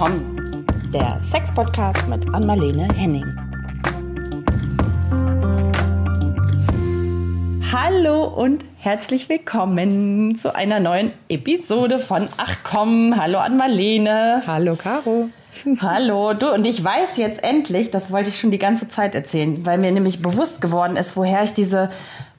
komm, der Sex-Podcast mit Anmalene Henning. Hallo und herzlich willkommen zu einer neuen Episode von Ach komm. Hallo an Marlene. Hallo Caro. Hallo, du und ich weiß jetzt endlich, das wollte ich schon die ganze Zeit erzählen, weil mir nämlich bewusst geworden ist, woher ich diese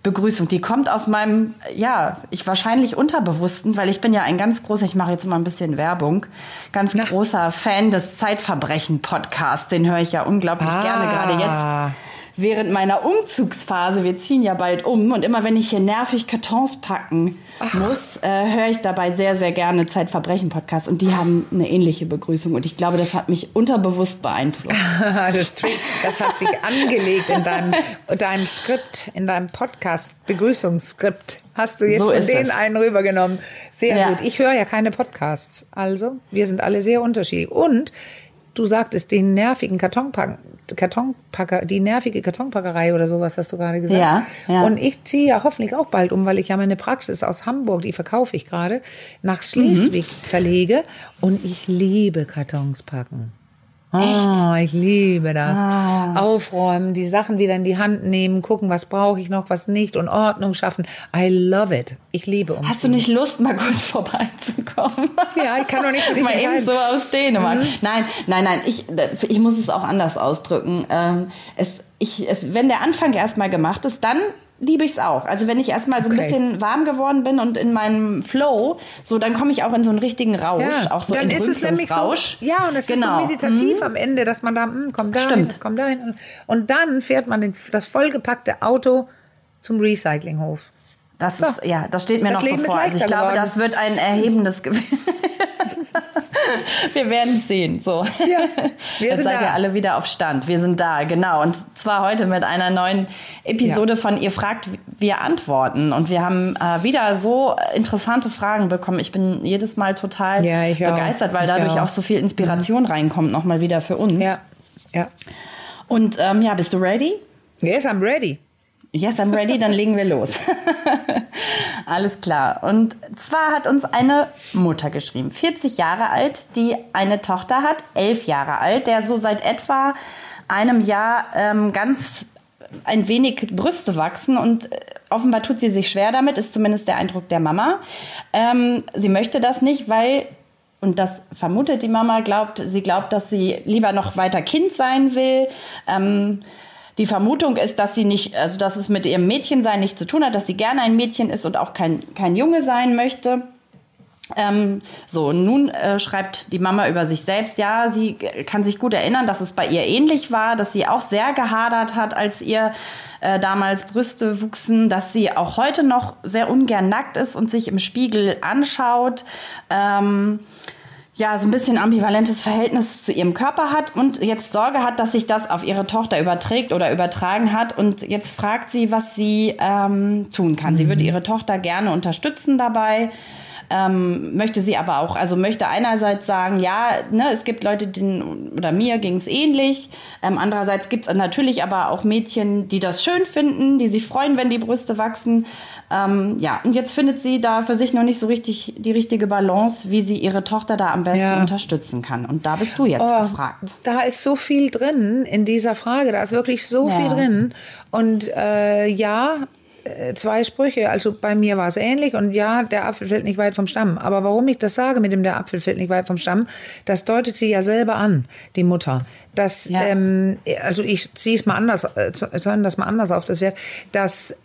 Begrüßung, die kommt aus meinem, ja, ich wahrscheinlich Unterbewussten, weil ich bin ja ein ganz großer, ich mache jetzt mal ein bisschen Werbung, ganz Na. großer Fan des Zeitverbrechen-Podcasts. Den höre ich ja unglaublich ah. gerne, gerade jetzt während meiner Umzugsphase. Wir ziehen ja bald um und immer wenn ich hier nervig Kartons packen Ach. muss, äh, höre ich dabei sehr, sehr gerne Zeitverbrechen-Podcast und die haben eine ähnliche Begrüßung und ich glaube, das hat mich unterbewusst beeinflusst. das, das, hat sich angelegt in deinem, deinem Skript, in deinem Podcast-Begrüßungsskript. Hast du jetzt so von denen es. einen rübergenommen. Sehr ja. gut. Ich höre ja keine Podcasts. Also, wir sind alle sehr unterschiedlich. Und du sagtest, den nervigen Kartonpacken, Kartonpacker, die nervige Kartonpackerei oder sowas hast du gerade gesagt. Ja, ja. Und ich ziehe ja hoffentlich auch bald um, weil ich ja meine Praxis aus Hamburg, die verkaufe ich gerade, nach Schleswig mhm. verlege und ich liebe Kartons packen. Oh, ich liebe das. Ah. Aufräumen, die Sachen wieder in die Hand nehmen, gucken, was brauche ich noch, was nicht und Ordnung schaffen. I love it. Ich liebe umziehen. Hast du nicht Lust, mal kurz vorbeizukommen? Ja, ich kann doch nicht Mal eben so aus Dänemark. Mhm. Nein, nein, nein, ich, ich muss es auch anders ausdrücken. Ähm, es, ich, es, wenn der Anfang erstmal gemacht ist, dann liebe ich es auch. Also wenn ich erstmal so ein bisschen warm geworden bin und in meinem Flow, so dann komme ich auch in so einen richtigen Rausch, ja, auch so dann ist es nämlich Rausch. So, ja, und es genau. ist so meditativ mhm. am Ende, dass man da mh, kommt da Stimmt. kommt dahin und dann fährt man das vollgepackte Auto zum Recyclinghof. Das so. ist, ja, das steht mir das noch Leben bevor. Also ich glaube, das wird ein erhebendes Gewinn. wir werden sehen. So. Ja, Jetzt seid da. ihr alle wieder auf Stand. Wir sind da, genau. Und zwar heute mit einer neuen Episode ja. von Ihr fragt, wir antworten. Und wir haben äh, wieder so interessante Fragen bekommen. Ich bin jedes Mal total ja, begeistert, weil dadurch auch. auch so viel Inspiration mhm. reinkommt, nochmal wieder für uns. Ja. ja. Und ähm, ja, bist du ready? Yes, I'm ready. Yes, I'm ready, dann legen wir los. Alles klar. Und zwar hat uns eine Mutter geschrieben, 40 Jahre alt, die eine Tochter hat, 11 Jahre alt, der so seit etwa einem Jahr ähm, ganz ein wenig Brüste wachsen und äh, offenbar tut sie sich schwer damit, ist zumindest der Eindruck der Mama. Ähm, sie möchte das nicht, weil und das vermutet die Mama, glaubt, sie glaubt, dass sie lieber noch weiter Kind sein will. Ähm, die Vermutung ist, dass sie nicht, also dass es mit ihrem Mädchensein nichts zu tun hat, dass sie gerne ein Mädchen ist und auch kein, kein Junge sein möchte. Ähm, so, nun äh, schreibt die Mama über sich selbst, ja, sie kann sich gut erinnern, dass es bei ihr ähnlich war, dass sie auch sehr gehadert hat, als ihr äh, damals Brüste wuchsen, dass sie auch heute noch sehr ungern nackt ist und sich im Spiegel anschaut. Ähm, ja, so ein bisschen ambivalentes Verhältnis zu ihrem Körper hat und jetzt Sorge hat, dass sich das auf ihre Tochter überträgt oder übertragen hat. Und jetzt fragt sie, was sie ähm, tun kann. Mhm. Sie würde ihre Tochter gerne unterstützen dabei. Ähm, möchte sie aber auch, also möchte einerseits sagen, ja, ne, es gibt Leute, denen oder mir ging es ähnlich. Ähm, andererseits gibt es natürlich aber auch Mädchen, die das schön finden, die sich freuen, wenn die Brüste wachsen. Ähm, ja, und jetzt findet sie da für sich noch nicht so richtig die richtige Balance, wie sie ihre Tochter da am besten ja. unterstützen kann. Und da bist du jetzt oh, gefragt. Da ist so viel drin in dieser Frage. Da ist wirklich so ja. viel drin. Und äh, ja, zwei Sprüche. Also bei mir war es ähnlich und ja, der Apfel fällt nicht weit vom Stamm. Aber warum ich das sage mit dem der Apfel fällt nicht weit vom Stamm, das deutet sie ja selber an, die Mutter. Das, ja. ähm, also ich ziehe es mal anders, äh, das mal anders auf das Wert, dass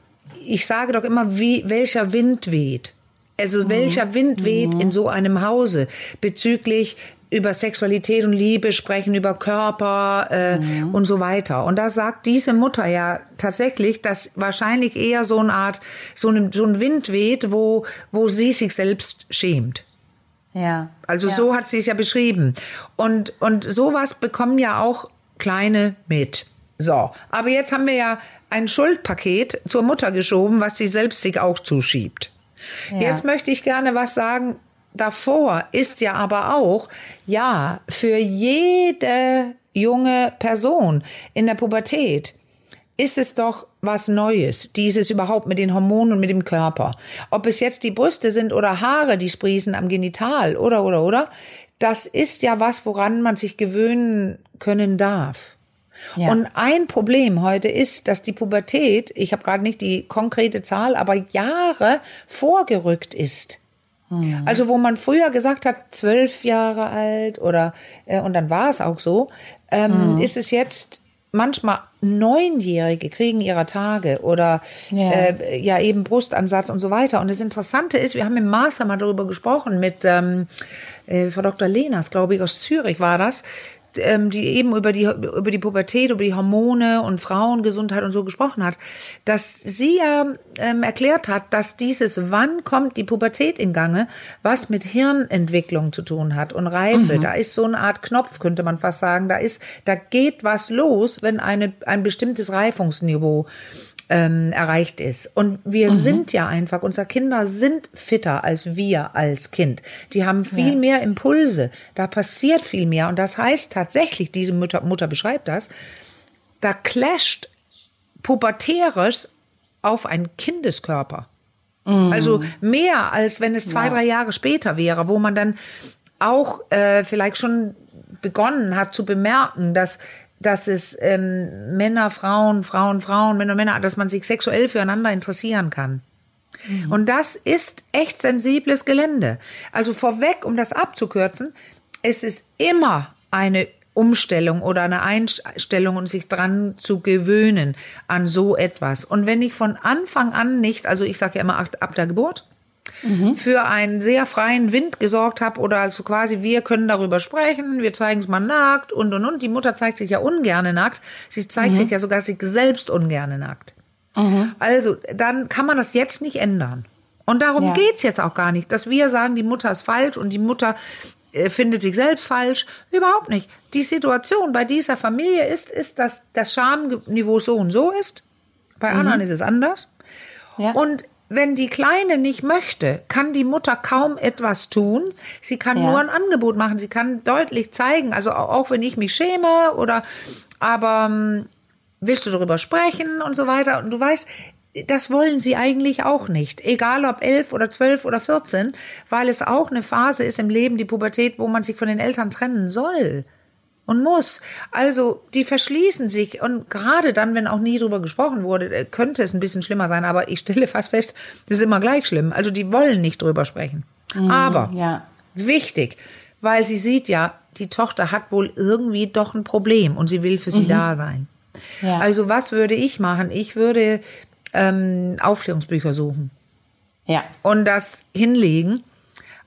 ich sage doch immer, wie, welcher Wind weht. Also mhm. welcher Wind weht mhm. in so einem Hause bezüglich über Sexualität und Liebe sprechen, über Körper äh, mhm. und so weiter. Und da sagt diese Mutter ja tatsächlich, dass wahrscheinlich eher so eine Art, so ein, so ein Wind weht, wo, wo sie sich selbst schämt. Ja. Also ja. so hat sie es ja beschrieben. Und, und sowas bekommen ja auch Kleine mit. So, aber jetzt haben wir ja ein Schuldpaket zur Mutter geschoben, was sie selbst sich auch zuschiebt. Ja. Jetzt möchte ich gerne was sagen davor ist ja aber auch, ja, für jede junge Person in der Pubertät ist es doch was Neues, dieses überhaupt mit den Hormonen und mit dem Körper. Ob es jetzt die Brüste sind oder Haare, die sprießen am Genital oder, oder, oder. das ist ja was, woran man sich gewöhnen können darf. Ja. Und ein Problem heute ist, dass die Pubertät, ich habe gerade nicht die konkrete Zahl, aber Jahre vorgerückt ist. Mhm. Also wo man früher gesagt hat, zwölf Jahre alt oder äh, und dann war es auch so, ähm, mhm. ist es jetzt manchmal Neunjährige kriegen ihre Tage oder ja. Äh, ja eben Brustansatz und so weiter. Und das Interessante ist, wir haben im Master mal darüber gesprochen mit ähm, äh, Frau Dr. Lenas, glaube ich, aus Zürich war das, ähm, die eben über die, über die Pubertät, über die Hormone und Frauengesundheit und so gesprochen hat, dass sie ja ähm, erklärt hat, dass dieses Wann kommt die Pubertät in Gange, was mit Hirnentwicklung zu tun hat und Reife. Mhm. Da ist so eine Art Knopf, könnte man fast sagen. Da ist, da geht was los, wenn eine, ein bestimmtes Reifungsniveau ähm, erreicht ist. Und wir mhm. sind ja einfach, unsere Kinder sind fitter als wir als Kind. Die haben viel ja. mehr Impulse, da passiert viel mehr. Und das heißt tatsächlich, diese Mutter, Mutter beschreibt das, da clasht Pubertäres auf einen Kindeskörper. Mhm. Also mehr als wenn es zwei, ja. drei Jahre später wäre, wo man dann auch äh, vielleicht schon begonnen hat zu bemerken, dass dass es ähm, Männer, Frauen, Frauen, Frauen, Männer, Männer, dass man sich sexuell füreinander interessieren kann. Mhm. Und das ist echt sensibles Gelände. Also vorweg, um das abzukürzen, es ist immer eine Umstellung oder eine Einstellung und sich dran zu gewöhnen an so etwas. Und wenn ich von Anfang an nicht, also ich sage ja immer ab der Geburt, mhm. für einen sehr freien Wind gesorgt habe oder also quasi wir können darüber sprechen, wir zeigen es mal nackt und und und. Die Mutter zeigt sich ja ungerne nackt. Sie zeigt mhm. sich ja sogar sich selbst ungerne nackt. Mhm. Also dann kann man das jetzt nicht ändern. Und darum ja. geht's jetzt auch gar nicht, dass wir sagen, die Mutter ist falsch und die Mutter äh, findet sich selbst falsch. Überhaupt nicht. Die Situation bei dieser Familie ist, ist, dass das Schamniveau so und so ist. Bei mhm. anderen ist es anders. Ja. Und wenn die Kleine nicht möchte, kann die Mutter kaum etwas tun. Sie kann ja. nur ein Angebot machen. Sie kann deutlich zeigen, also auch wenn ich mich schäme oder, aber ähm, willst du darüber sprechen und so weiter. Und du weißt, das wollen sie eigentlich auch nicht. Egal ob elf oder zwölf oder vierzehn, weil es auch eine Phase ist im Leben, die Pubertät, wo man sich von den Eltern trennen soll und muss. Also die verschließen sich und gerade dann, wenn auch nie drüber gesprochen wurde, äh, könnte es ein bisschen schlimmer sein. Aber ich stelle fast fest, das ist immer gleich schlimm. Also die wollen nicht drüber sprechen. Mhm, aber ja. wichtig, weil sie sieht ja, die Tochter hat wohl irgendwie doch ein Problem und sie will für sie mhm. da sein. Ja. Also was würde ich machen? Ich würde ähm, Aufklärungsbücher suchen. Ja. Und das hinlegen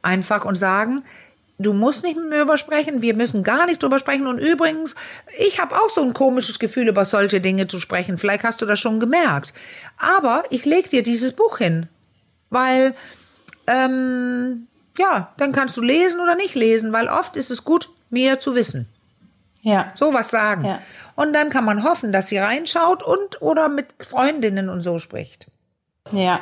einfach und sagen, du musst nicht mit mir drüber sprechen, wir müssen gar nicht drüber sprechen. Und übrigens, ich habe auch so ein komisches Gefühl, über solche Dinge zu sprechen. Vielleicht hast du das schon gemerkt. Aber ich leg dir dieses Buch hin, weil, ähm, ja, dann kannst du lesen oder nicht lesen, weil oft ist es gut, mehr zu wissen. Ja. Sowas sagen. Ja. Und dann kann man hoffen, dass sie reinschaut und oder mit Freundinnen und so spricht. Ja.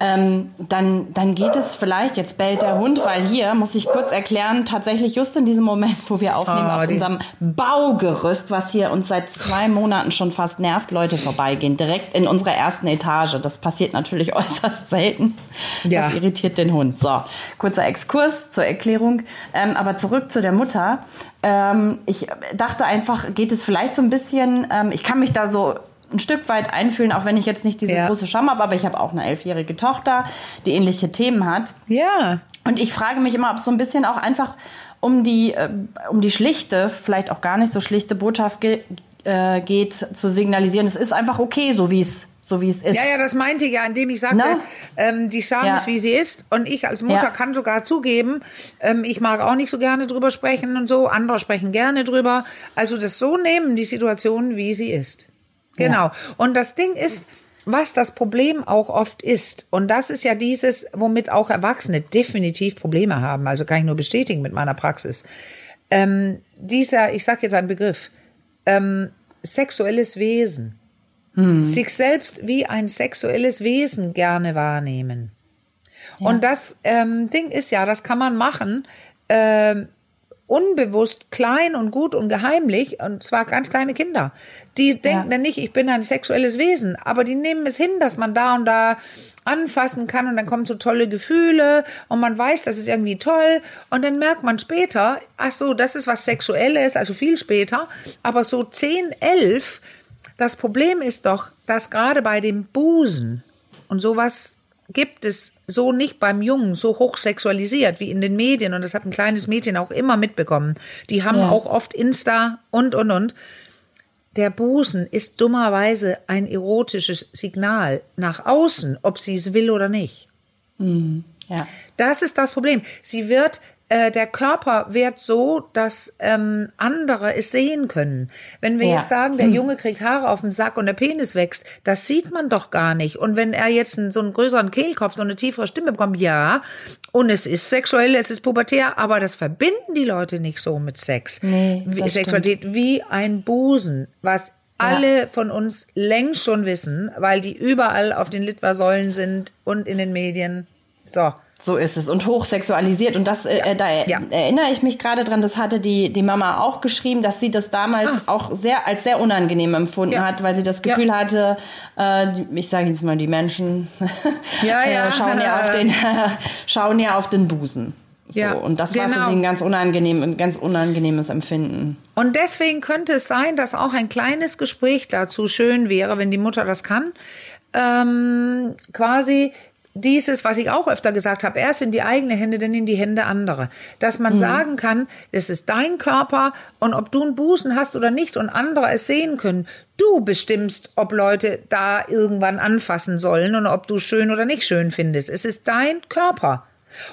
Ähm, dann, dann geht es vielleicht, jetzt bellt der Hund, weil hier, muss ich kurz erklären, tatsächlich just in diesem Moment, wo wir aufnehmen, oh, auf unserem Baugerüst, was hier uns seit zwei Monaten schon fast nervt, Leute vorbeigehen, direkt in unserer ersten Etage. Das passiert natürlich äußerst selten. Ja. Das irritiert den Hund. So, kurzer Exkurs zur Erklärung. Ähm, aber zurück zu der Mutter. Ähm, ich dachte einfach, geht es vielleicht so ein bisschen, ähm, ich kann mich da so ein Stück weit einfühlen, auch wenn ich jetzt nicht diese ja. große Scham habe, aber ich habe auch eine elfjährige Tochter, die ähnliche Themen hat. Ja. Und ich frage mich immer, ob es so ein bisschen auch einfach um die, äh, um die schlichte, vielleicht auch gar nicht so schlichte Botschaft ge äh, geht, zu signalisieren, es ist einfach okay, so wie es so wie es ist. Ja, ja, das meinte ich ja, indem ich sagte, no? ähm, die Scham ja. ist, wie sie ist. Und ich als Mutter ja. kann sogar zugeben, ähm, ich mag auch nicht so gerne drüber sprechen und so. Andere sprechen gerne drüber. Also das so nehmen, die Situation, wie sie ist. Genau. Ja. Und das Ding ist, was das Problem auch oft ist, und das ist ja dieses, womit auch Erwachsene definitiv Probleme haben, also kann ich nur bestätigen mit meiner Praxis. Ähm, dieser, ich sage jetzt einen Begriff, ähm, sexuelles Wesen. Hm. Sich selbst wie ein sexuelles Wesen gerne wahrnehmen. Ja. Und das ähm, Ding ist ja, das kann man machen, ähm, unbewusst klein und gut und geheimlich, und zwar ganz kleine Kinder. Die denken dann nicht, ich bin ein sexuelles Wesen, aber die nehmen es hin, dass man da und da anfassen kann und dann kommen so tolle Gefühle und man weiß, das ist irgendwie toll und dann merkt man später, ach so, das ist was Sexuelles, also viel später, aber so 10, 11, das Problem ist doch, dass gerade bei dem Busen und sowas gibt es so nicht beim Jungen so hoch sexualisiert wie in den Medien und das hat ein kleines Mädchen auch immer mitbekommen. Die haben Ja. auch oft Insta und und und. Der Busen ist dummerweise ein erotisches Signal nach außen, ob sie es will oder nicht. Ja. Das ist das Problem. Sie wird, äh, der Körper wird so, dass ähm, andere es sehen können. Wenn wir Ja. jetzt sagen, der Junge kriegt Haare auf dem Sack und der Penis wächst, das sieht man doch gar nicht. Und wenn er jetzt einen, so einen größeren Kehlkopf, so eine tiefere Stimme bekommt, ja, und es ist sexuell, es ist pubertär, aber das verbinden die Leute nicht so mit Sex. Nee, wie, Sexualität wie ein Busen, was alle von uns längst schon wissen, weil die überall auf den Litfaßsäulen sind und in den Medien. So. So ist es und hochsexualisiert und das äh, äh, da Ja. erinnere ich mich gerade dran, das hatte die die Mama auch geschrieben, dass sie das damals auch sehr als sehr unangenehm empfunden Ah. Ja. hat, weil sie das Gefühl hatte, äh, ich sage jetzt mal die Menschen Ja, äh, ja. schauen ja auf den schauen ja auf den Busen. So, Ja, und das war für genau. sie ein ganz unangenehm ein ganz unangenehmes Empfinden. Und deswegen könnte es sein, dass auch ein kleines Gespräch dazu schön wäre, wenn die Mutter das kann. Ähm, quasi dieses, was ich auch öfter gesagt habe, erst in die eigene Hände, dann in die Hände anderer. Dass man sagen kann, das ist dein Körper und ob du einen Busen hast oder nicht und andere es sehen können, du bestimmst, ob Leute da irgendwann anfassen sollen und ob du schön oder nicht schön findest. Es ist dein Körper.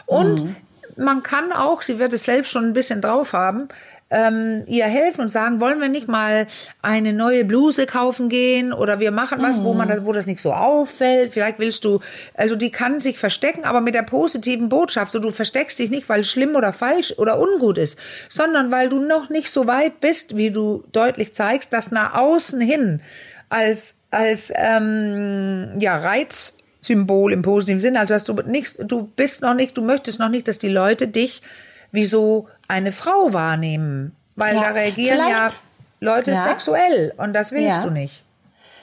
Und man kann auch, sie wird es selbst schon ein bisschen drauf haben, ähm, ihr helfen und sagen, wollen wir nicht mal eine neue Bluse kaufen gehen oder wir machen was, wo man das, wo das nicht so auffällt. Vielleicht willst du, also die kann sich verstecken, aber mit der positiven Botschaft. So du versteckst dich nicht, weil es schlimm oder falsch oder ungut ist, sondern weil du noch nicht so weit bist, wie du deutlich zeigst, dass nach außen hin als als ähm, ja Reiz Symbol im positiven Sinne, also dass du nicht, du bist noch nicht, du möchtest noch nicht, dass die Leute dich wie so eine Frau wahrnehmen, weil Ja, da reagieren ja Leute Ja. sexuell und das willst du nicht.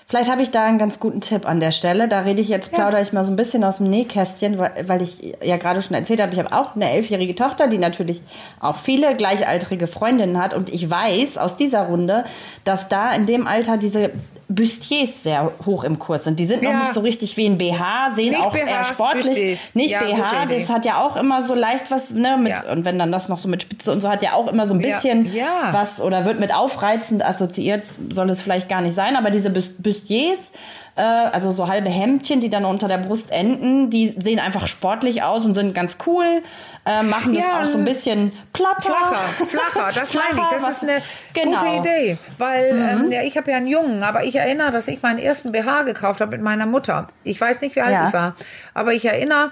Vielleicht habe ich da einen ganz guten Tipp an der Stelle. Da rede ich jetzt, plaudere ich mal so ein bisschen aus dem Nähkästchen, weil, weil ich ja gerade schon erzählt habe, ich habe auch eine elfjährige Tochter, die natürlich auch viele gleichaltrige Freundinnen hat. Und ich weiß aus dieser Runde, dass da in dem Alter diese Bustiers sehr hoch im Kurs sind. Die sind noch Ja. nicht so richtig wie ein BH, sehen Nicht auch BH, eher sportlich. Bustiers. Nicht Ja, BH, das hat ja auch immer so leicht was, ne, mit, Ja. und wenn dann das noch so mit Spitze und so hat ja auch immer so ein bisschen was oder wird mit aufreizend assoziiert, soll es vielleicht gar nicht sein, aber diese Bus- Bustiers, äh, also so halbe Hemdchen, die dann unter der Brust enden, die sehen einfach sportlich aus und sind ganz cool, äh, machen das Ja, auch so ein bisschen platter. Flacher, flacher, das meine ich. Das was- ist eine genau. gute Idee. Weil ähm, ja, ich habe ja einen Jungen, aber ich erinnere, dass ich meinen ersten BH gekauft habe mit meiner Mutter. Ich weiß nicht, wie alt Ja. ich war, aber ich erinnere,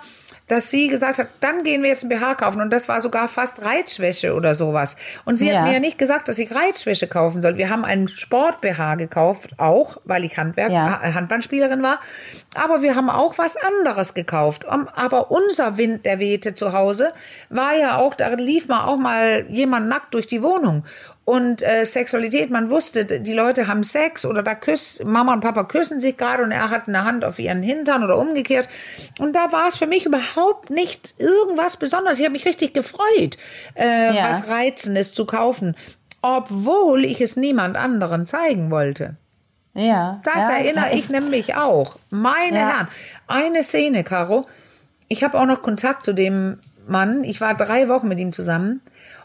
dass sie gesagt hat, dann gehen wir jetzt einen BH kaufen. Und das war sogar fast Reitschwäche oder sowas. Und sie Ja. hat mir ja nicht gesagt, dass ich Reitschwäche kaufen soll. Wir haben einen Sport-BH gekauft, auch, weil ich Handwerk, Ja. äh, Handballspielerin war. Aber wir haben auch was anderes gekauft. Aber unser Wind, der wehte zu Hause, war ja auch, da lief mal auch mal jemand nackt durch die Wohnung. Und äh, Sexualität, man wusste, die Leute haben Sex oder da küsst, Mama und Papa küssen sich gerade und er hat eine Hand auf ihren Hintern oder umgekehrt. Und da war es für mich überhaupt nicht irgendwas Besonderes. Ich habe mich richtig gefreut, äh, Ja. was Reizendes zu kaufen, obwohl ich es niemand anderen zeigen wollte. Ja. Das ja, erinnere ich nämlich auch. Meine Ja. Herren. Eine Szene, Caro. Ich habe auch noch Kontakt zu dem Mann. Ich war drei Wochen mit ihm zusammen.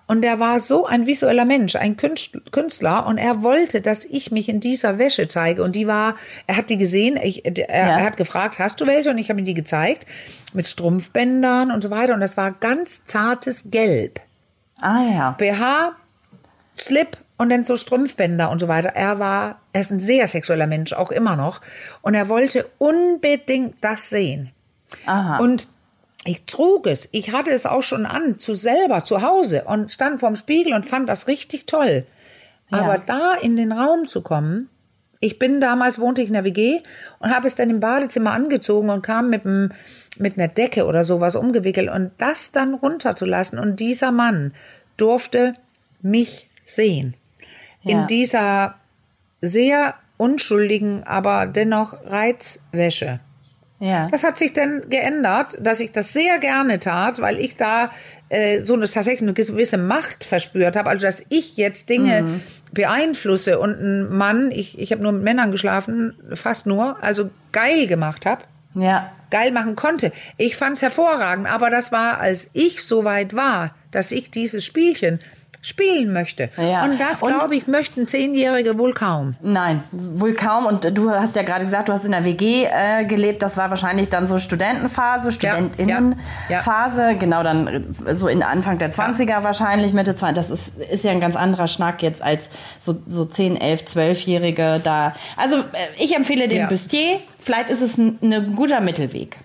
Und der war so ein visueller Mensch, ein Künst- Künstler. Und er wollte, dass ich mich in dieser Wäsche zeige. Und die war, er hat die gesehen. Ich, er, Ja. er hat gefragt, hast du welche? Und ich habe ihm die gezeigt. Mit Strumpfbändern und so weiter. Und das war ganz zartes Gelb. Ah ja. BH, Slip und dann so Strumpfbänder und so weiter. Er war, er ist ein sehr sexueller Mensch, auch immer noch. Und er wollte unbedingt das sehen. Aha. Und ich trug es. Ich hatte es auch schon an, zu selber, zu Hause und stand vorm Spiegel und fand das richtig toll. Aber da in den Raum zu kommen, ich bin damals, wohnte ich in der WG und habe es dann im Badezimmer angezogen und kam mit, einem, mit einer Decke oder sowas umgewickelt und das dann runterzulassen. Und dieser Mann durfte mich sehen. Ja. In dieser sehr unschuldigen, aber dennoch Reizwäsche. Ja. Das hat sich dann geändert, dass ich das sehr gerne tat, weil ich da äh, so eine, tatsächlich eine gewisse Macht verspürt habe. Also dass ich jetzt Dinge Mhm. beeinflusse und ein Mann, ich, ich habe nur mit Männern geschlafen, fast nur, also geil gemacht habe Ja. geil machen konnte. Ich fand's hervorragend, aber das war, als ich so weit war, dass ich dieses Spielchen spielen möchte. Ja. Und das, glaube ich, möchten Zehnjährige wohl kaum. Nein, wohl kaum. Und du hast ja gerade gesagt, du hast in der WG äh, gelebt. Das war wahrscheinlich dann so Studentenphase, Studentinnenphase. Genau, dann äh, so in Anfang der 20er wahrscheinlich, Mitte 20. Das ist, ist ja ein ganz anderer Schnack jetzt als so, so 10, 11, 12-Jährige da. Also äh, ich empfehle den Ja. Bustier. Vielleicht ist es ein, ein guter Mittelweg.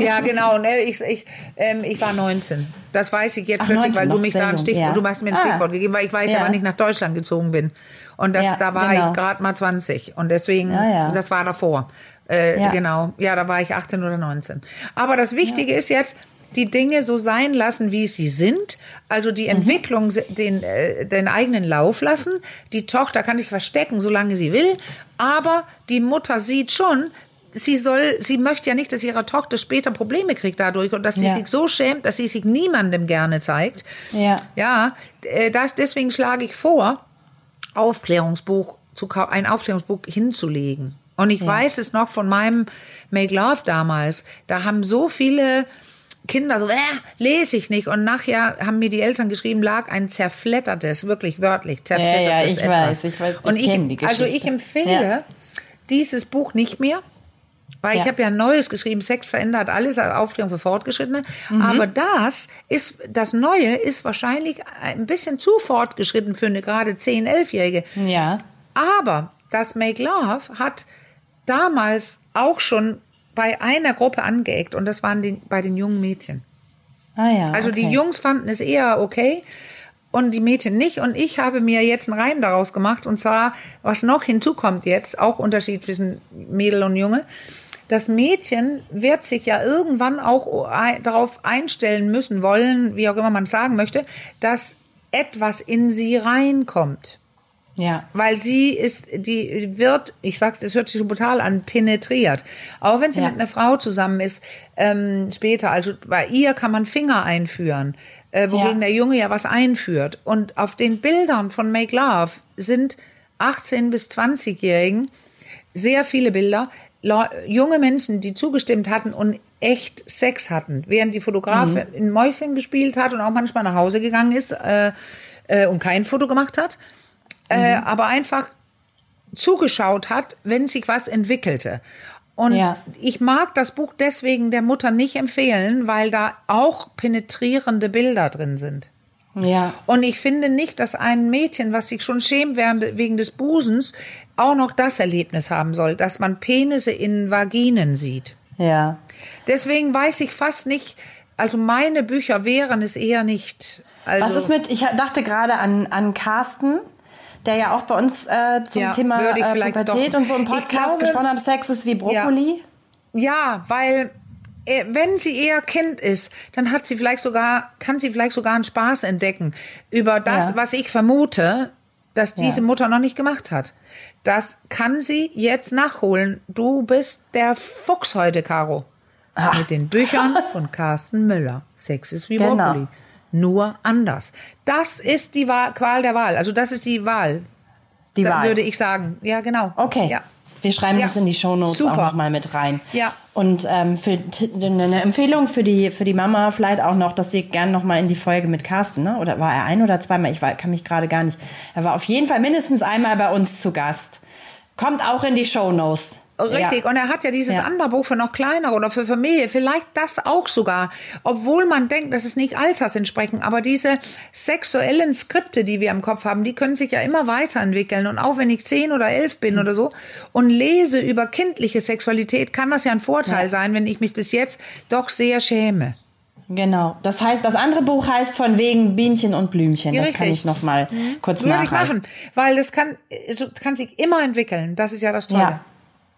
Ja, genau. Ne? Ich, ich, ähm, ich war 19. Das weiß ich jetzt Ach, plötzlich, 19 weil du mich da ein Stichwort, ja. du hast mir ein Ah. Stichwort gegeben, weil ich weiß ja, wann ich nach Deutschland gezogen bin. Und das, Ja, da war genau. ich gerade mal 20. Und deswegen, Ja, das war davor. Äh. Genau. Ja, da war ich 18 oder 19. Aber das Wichtige ist jetzt, die Dinge so sein lassen, wie sie sind. Also die Mhm. Entwicklung, den, äh, den eigenen Lauf lassen. Die Tochter kann sich verstecken, solange sie will. Aber die Mutter sieht schon, sie soll, sie möchte ja nicht, dass ihre Tochter später Probleme kriegt dadurch und dass sie Ja. sich so schämt, dass sie sich niemandem gerne zeigt. Ja. Ja, äh, das, deswegen schlage ich vor, Aufklärungsbuch zu ein Aufklärungsbuch hinzulegen. Und ich weiß es noch von meinem Make Love damals. Da haben so viele Kinder so, äh, lese ich nicht. Und nachher haben mir die Eltern geschrieben, lag ein zerflettertes, wirklich wörtlich, zerflettertes Ja, ja, ich etwas. weiß, ich weiß, ich Und ich, die also ich Geschichte. empfehle Ja. dieses Buch nicht mehr. Weil ich Ja. habe ja neues geschrieben, Sex verändert alles, Aufklärung für Fortgeschrittene. Mhm. Aber das ist, das Neue ist wahrscheinlich ein bisschen zu fortgeschritten für eine gerade 10-, 11-Jährige. Ja. Aber das Make Love hat damals auch schon bei einer Gruppe angeeckt und das waren die, bei den jungen Mädchen. Ah ja. Also die okay. Jungs fanden es eher okay und die Mädchen nicht. Und ich habe mir jetzt einen Reim daraus gemacht. Und zwar, was noch hinzukommt jetzt, auch Unterschied zwischen Mädel und Junge. Das Mädchen wird sich ja irgendwann auch darauf einstellen müssen wollen, wie auch immer man es sagen möchte, dass etwas in sie reinkommt. Ja. Weil sie ist, die wird, ich sag's, das hört sich so brutal an, penetriert. Auch wenn sie Ja. mit einer Frau zusammen ist, ähm, später. Also bei ihr kann man Finger einführen, äh, wogegen Ja. der Junge ja was einführt. Und auf den Bildern von Make Love sind 18- bis 20-Jährigen sehr viele Bilder, Le junge Menschen, die zugestimmt hatten und echt Sex hatten, während die Fotografin in Mäuschen gespielt hat und auch manchmal nach Hause gegangen ist äh, äh, und kein Foto gemacht hat äh, aber einfach zugeschaut hat, wenn sich was entwickelte. Und Ja. ich mag das Buch deswegen der Mutter nicht empfehlen, weil da auch penetrierende Bilder drin sind. Ja. Und ich finde nicht, dass ein Mädchen, was sich schon schämt während, wegen des Busens, auch noch das Erlebnis haben soll, dass man Penisse in Vaginen sieht. Ja. Deswegen weiß ich fast nicht, also meine Bücher wären es eher nicht. Also, Was ist mit, ich dachte gerade an, an Carsten, der ja auch bei uns äh, zum Ja, Thema äh, Pubertät doch- und so im Podcast glaube- gesprochen hat, Sex ist wie Brokkoli. Ja, weil äh, wenn sie eher Kind ist, dann hat sie vielleicht sogar, kann sie vielleicht sogar einen Spaß entdecken über das, Ja. was ich vermute, dass diese Ja. Mutter noch nicht gemacht hat. Das kann sie jetzt nachholen. Du bist der Fuchs heute, Caro. Mit den Büchern von Carsten Müller. Sex ist wie Genau. Brokkoli. Nur anders. Das ist die Wahl, Qual der Wahl. Also das ist die Wahl. Die da Wahl. würde ich sagen. Ja, genau. Okay. Ja. Wir schreiben Ja. das in die Shownotes auch Super. nochmal mit rein. Ja. Und ähm, für eine Empfehlung für die, für die Mama vielleicht auch noch, dass sie gern nochmal in die Folge mit Carsten, ne? Oder war er ein oder zweimal? Ich war, kann mich gerade gar nicht. Er war auf jeden Fall mindestens einmal bei uns zu Gast. Kommt auch in die Shownotes. Richtig, Ja. und er hat ja dieses Ja. andere Buch für noch kleinere oder für Familie, vielleicht das auch sogar, obwohl man denkt, das ist nicht altersentsprechend, aber diese sexuellen Skripte, die wir im Kopf haben, die können sich ja immer weiterentwickeln und auch wenn ich zehn oder elf bin oder so und lese über kindliche Sexualität, kann das ja ein Vorteil Ja. sein, wenn ich mich bis jetzt doch sehr schäme. Genau. Das heißt, das andere Buch heißt von wegen Bienchen und Blümchen. Ja, das kann richtig. ich noch mal kurz Würde ich nachreichen. machen, weil das kann, so kann sich immer entwickeln, das ist ja das Tolle. Ja.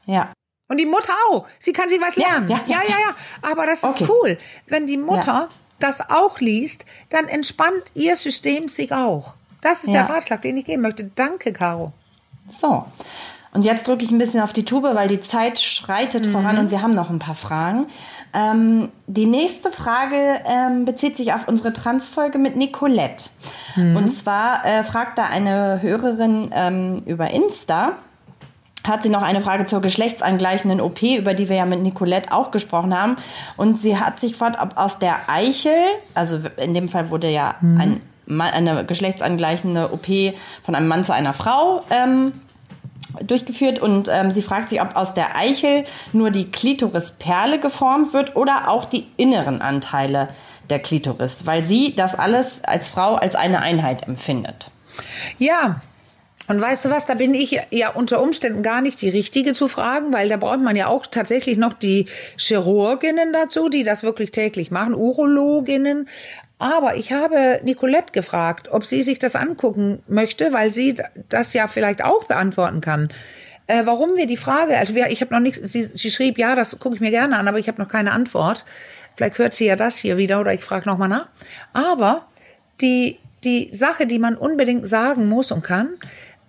Ja. Und die Mutter auch. Sie kann sich was lernen. ja, Ja, ja, ja, ja. Aber das ist Okay. cool. Wenn die Mutter Ja. das auch liest, dann entspannt ihr System sich auch. Das ist ja. der Ratschlag, den ich geben möchte. Danke, Caro. So. Und jetzt drücke ich ein bisschen auf die Tube, weil die Zeit schreitet mhm. voran und wir haben noch ein paar Fragen. Ähm, die nächste Frage ähm, bezieht sich auf unsere Transfolge mit Nicolette. Mhm. Und zwar äh, fragt da eine Hörerin ähm, über Insta, hat sie noch eine Frage zur geschlechtsangleichenden OP, über die wir ja mit Nicolette auch gesprochen haben. Und sie hat sich gefragt, ob aus der Eichel, also in dem Fall wurde ja mhm. ein eine geschlechtsangleichende OP von einem Mann zu einer Frau ähm, durchgeführt und ähm, sie fragt sich, ob aus der Eichel nur die Klitorisperle geformt wird oder auch die inneren Anteile der Klitoris, weil sie das alles als Frau als eine Einheit empfindet. Ja, und weißt du was, da bin ich ja unter Umständen gar nicht die Richtige zu fragen, weil da braucht man ja auch tatsächlich noch die Chirurginnen dazu, die das wirklich täglich machen, Urologinnen. Aber ich habe Nicolette gefragt, ob sie sich das angucken möchte, weil sie das ja vielleicht auch beantworten kann. Äh, warum wir die Frage, also wir, ich habe noch nichts, sie, sie schrieb, ja, das gucke ich mir gerne an, aber ich habe noch keine Antwort. Vielleicht hört sie ja das hier wieder oder ich frage nochmal nach. Aber die, die Sache, die man unbedingt sagen muss und kann,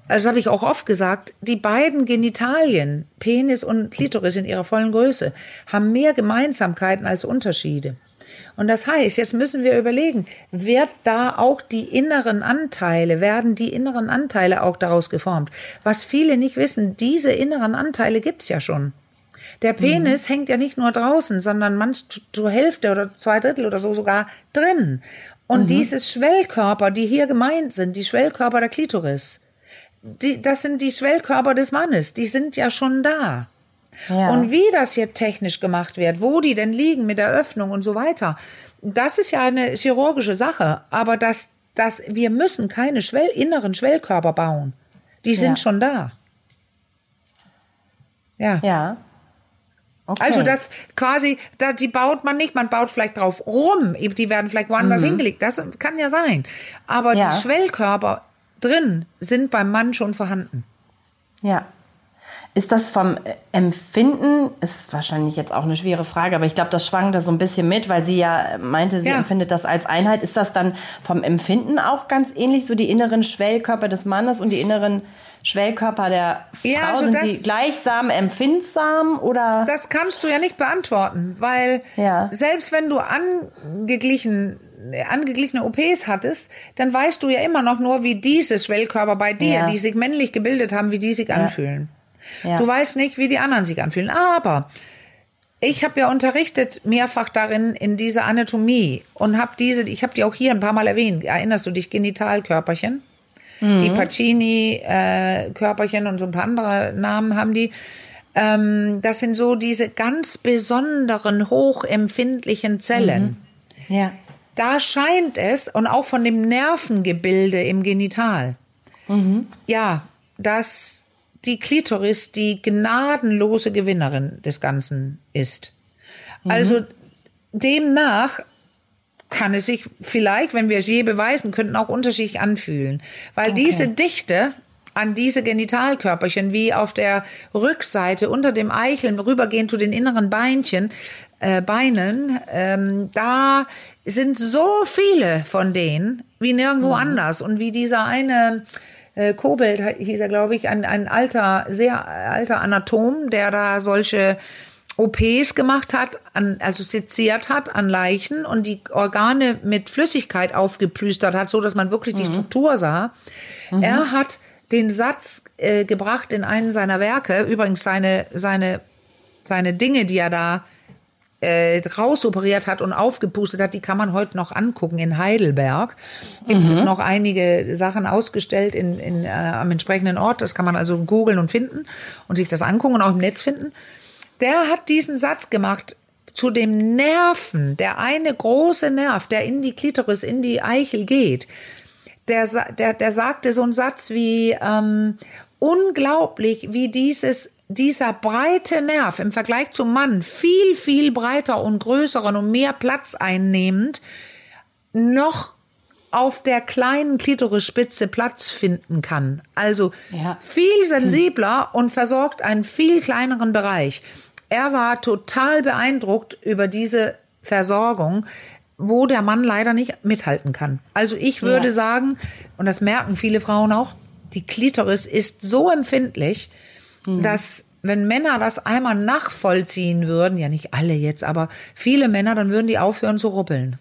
also habe ich auch oft gesagt, die beiden Genitalien, Penis und Klitoris in ihrer vollen Größe, haben mehr Gemeinsamkeiten als Unterschiede. Und das heißt, jetzt müssen wir überlegen, wird da auch die inneren Anteile, werden die inneren Anteile auch daraus geformt? Was viele nicht wissen, diese inneren Anteile gibt's ja schon. Der Penis mhm. hängt ja nicht nur draußen, sondern manch zur Hälfte oder zwei Drittel oder so sogar drin. Und mhm. dieses Schwellkörper, die hier gemeint sind, die Schwellkörper der Klitoris, die, das sind die Schwellkörper des Mannes, die sind ja schon da. Ja. Und wie das hier technisch gemacht wird, wo die denn liegen mit der Öffnung und so weiter, das ist ja eine chirurgische Sache. Aber das, das, wir müssen keine Schwell, inneren Schwellkörper bauen. Die sind ja. schon da. Ja. Ja. Okay. Also das quasi, da, die baut man nicht, man baut vielleicht drauf rum, die werden vielleicht woanders mhm. hingelegt, das kann ja sein. Aber ja. die Schwellkörper drin sind beim Mann schon vorhanden. Ja. Ist das vom Empfinden, ist wahrscheinlich jetzt auch eine schwere Frage, aber ich glaube, das schwang da so ein bisschen mit, weil sie ja meinte, sie ja. empfindet das als Einheit. Ist das dann vom Empfinden auch ganz ähnlich, so die inneren Schwellkörper des Mannes und die inneren Schwellkörper der Frau? Ja, also Sind das, die gleichsam empfindsam oder? Das kannst du ja nicht beantworten, weil ja. selbst wenn du angeglichen angeglichene OPs hattest, dann weißt du ja immer noch nur, wie diese Schwellkörper bei dir, ja. die sich männlich gebildet haben, wie die sich ja. anfühlen. Ja. Du weißt nicht, wie die anderen sich anfühlen. Aber ich habe ja unterrichtet mehrfach darin in dieser Anatomie und habe diese, ich habe die auch hier ein paar Mal erwähnt. Erinnerst du dich? Genitalkörperchen, mhm. die Pacini-Körperchen äh, und so ein paar andere Namen haben die. Ähm, das sind so diese ganz besonderen hochempfindlichen Zellen. Mhm. Ja da scheint es, und auch von dem Nervengebilde im Genital, mhm. ja, dass die Klitoris die gnadenlose Gewinnerin des Ganzen ist. Mhm. Also demnach kann es sich vielleicht, wenn wir es je beweisen könnten, auch unterschiedlich anfühlen. Weil okay. diese Dichte an diese Genitalkörperchen, wie auf der Rückseite unter dem Eicheln rübergehend zu den inneren Beinchen, äh, Beinen, ähm, da sind so viele von denen wie nirgendwo mhm. anders. Und wie dieser eine äh, Kobelt hieß er, glaube ich, ein, ein alter, sehr alter Anatom, der da solche OPs gemacht hat, an, also seziert hat an Leichen und die Organe mit Flüssigkeit aufgeplüstert hat, so dass man wirklich mhm. die Struktur sah. Mhm. Er hat den Satz äh, gebracht in einen seiner Werke, übrigens seine, seine, seine Dinge, die er da äh, rausoperiert hat und aufgepustet hat, die kann man heute noch angucken in Heidelberg. Gibt mhm. es noch einige Sachen ausgestellt in, in, äh, am entsprechenden Ort. Das kann man also googeln und finden und sich das angucken und auch im Netz finden. Der hat diesen Satz gemacht zu dem Nerven, der eine große Nerv, der in die Klitoris, in die Eichel geht. Der, der, der sagte so einen Satz wie, ähm, unglaublich, wie dieses dieser breite Nerv im Vergleich zum Mann viel, viel breiter und größeren und mehr Platz einnehmend noch auf der kleinen Klitorisspitze Platz finden kann. Also ja. viel sensibler und versorgt einen viel kleineren Bereich. Er war total beeindruckt über diese Versorgung. Wo der Mann leider nicht mithalten kann. Also ich würde Ja. sagen, und das merken viele Frauen auch, die Klitoris ist so empfindlich, Mhm. dass wenn Männer das einmal nachvollziehen würden, ja nicht alle jetzt, aber viele Männer, dann würden die aufhören zu ruppeln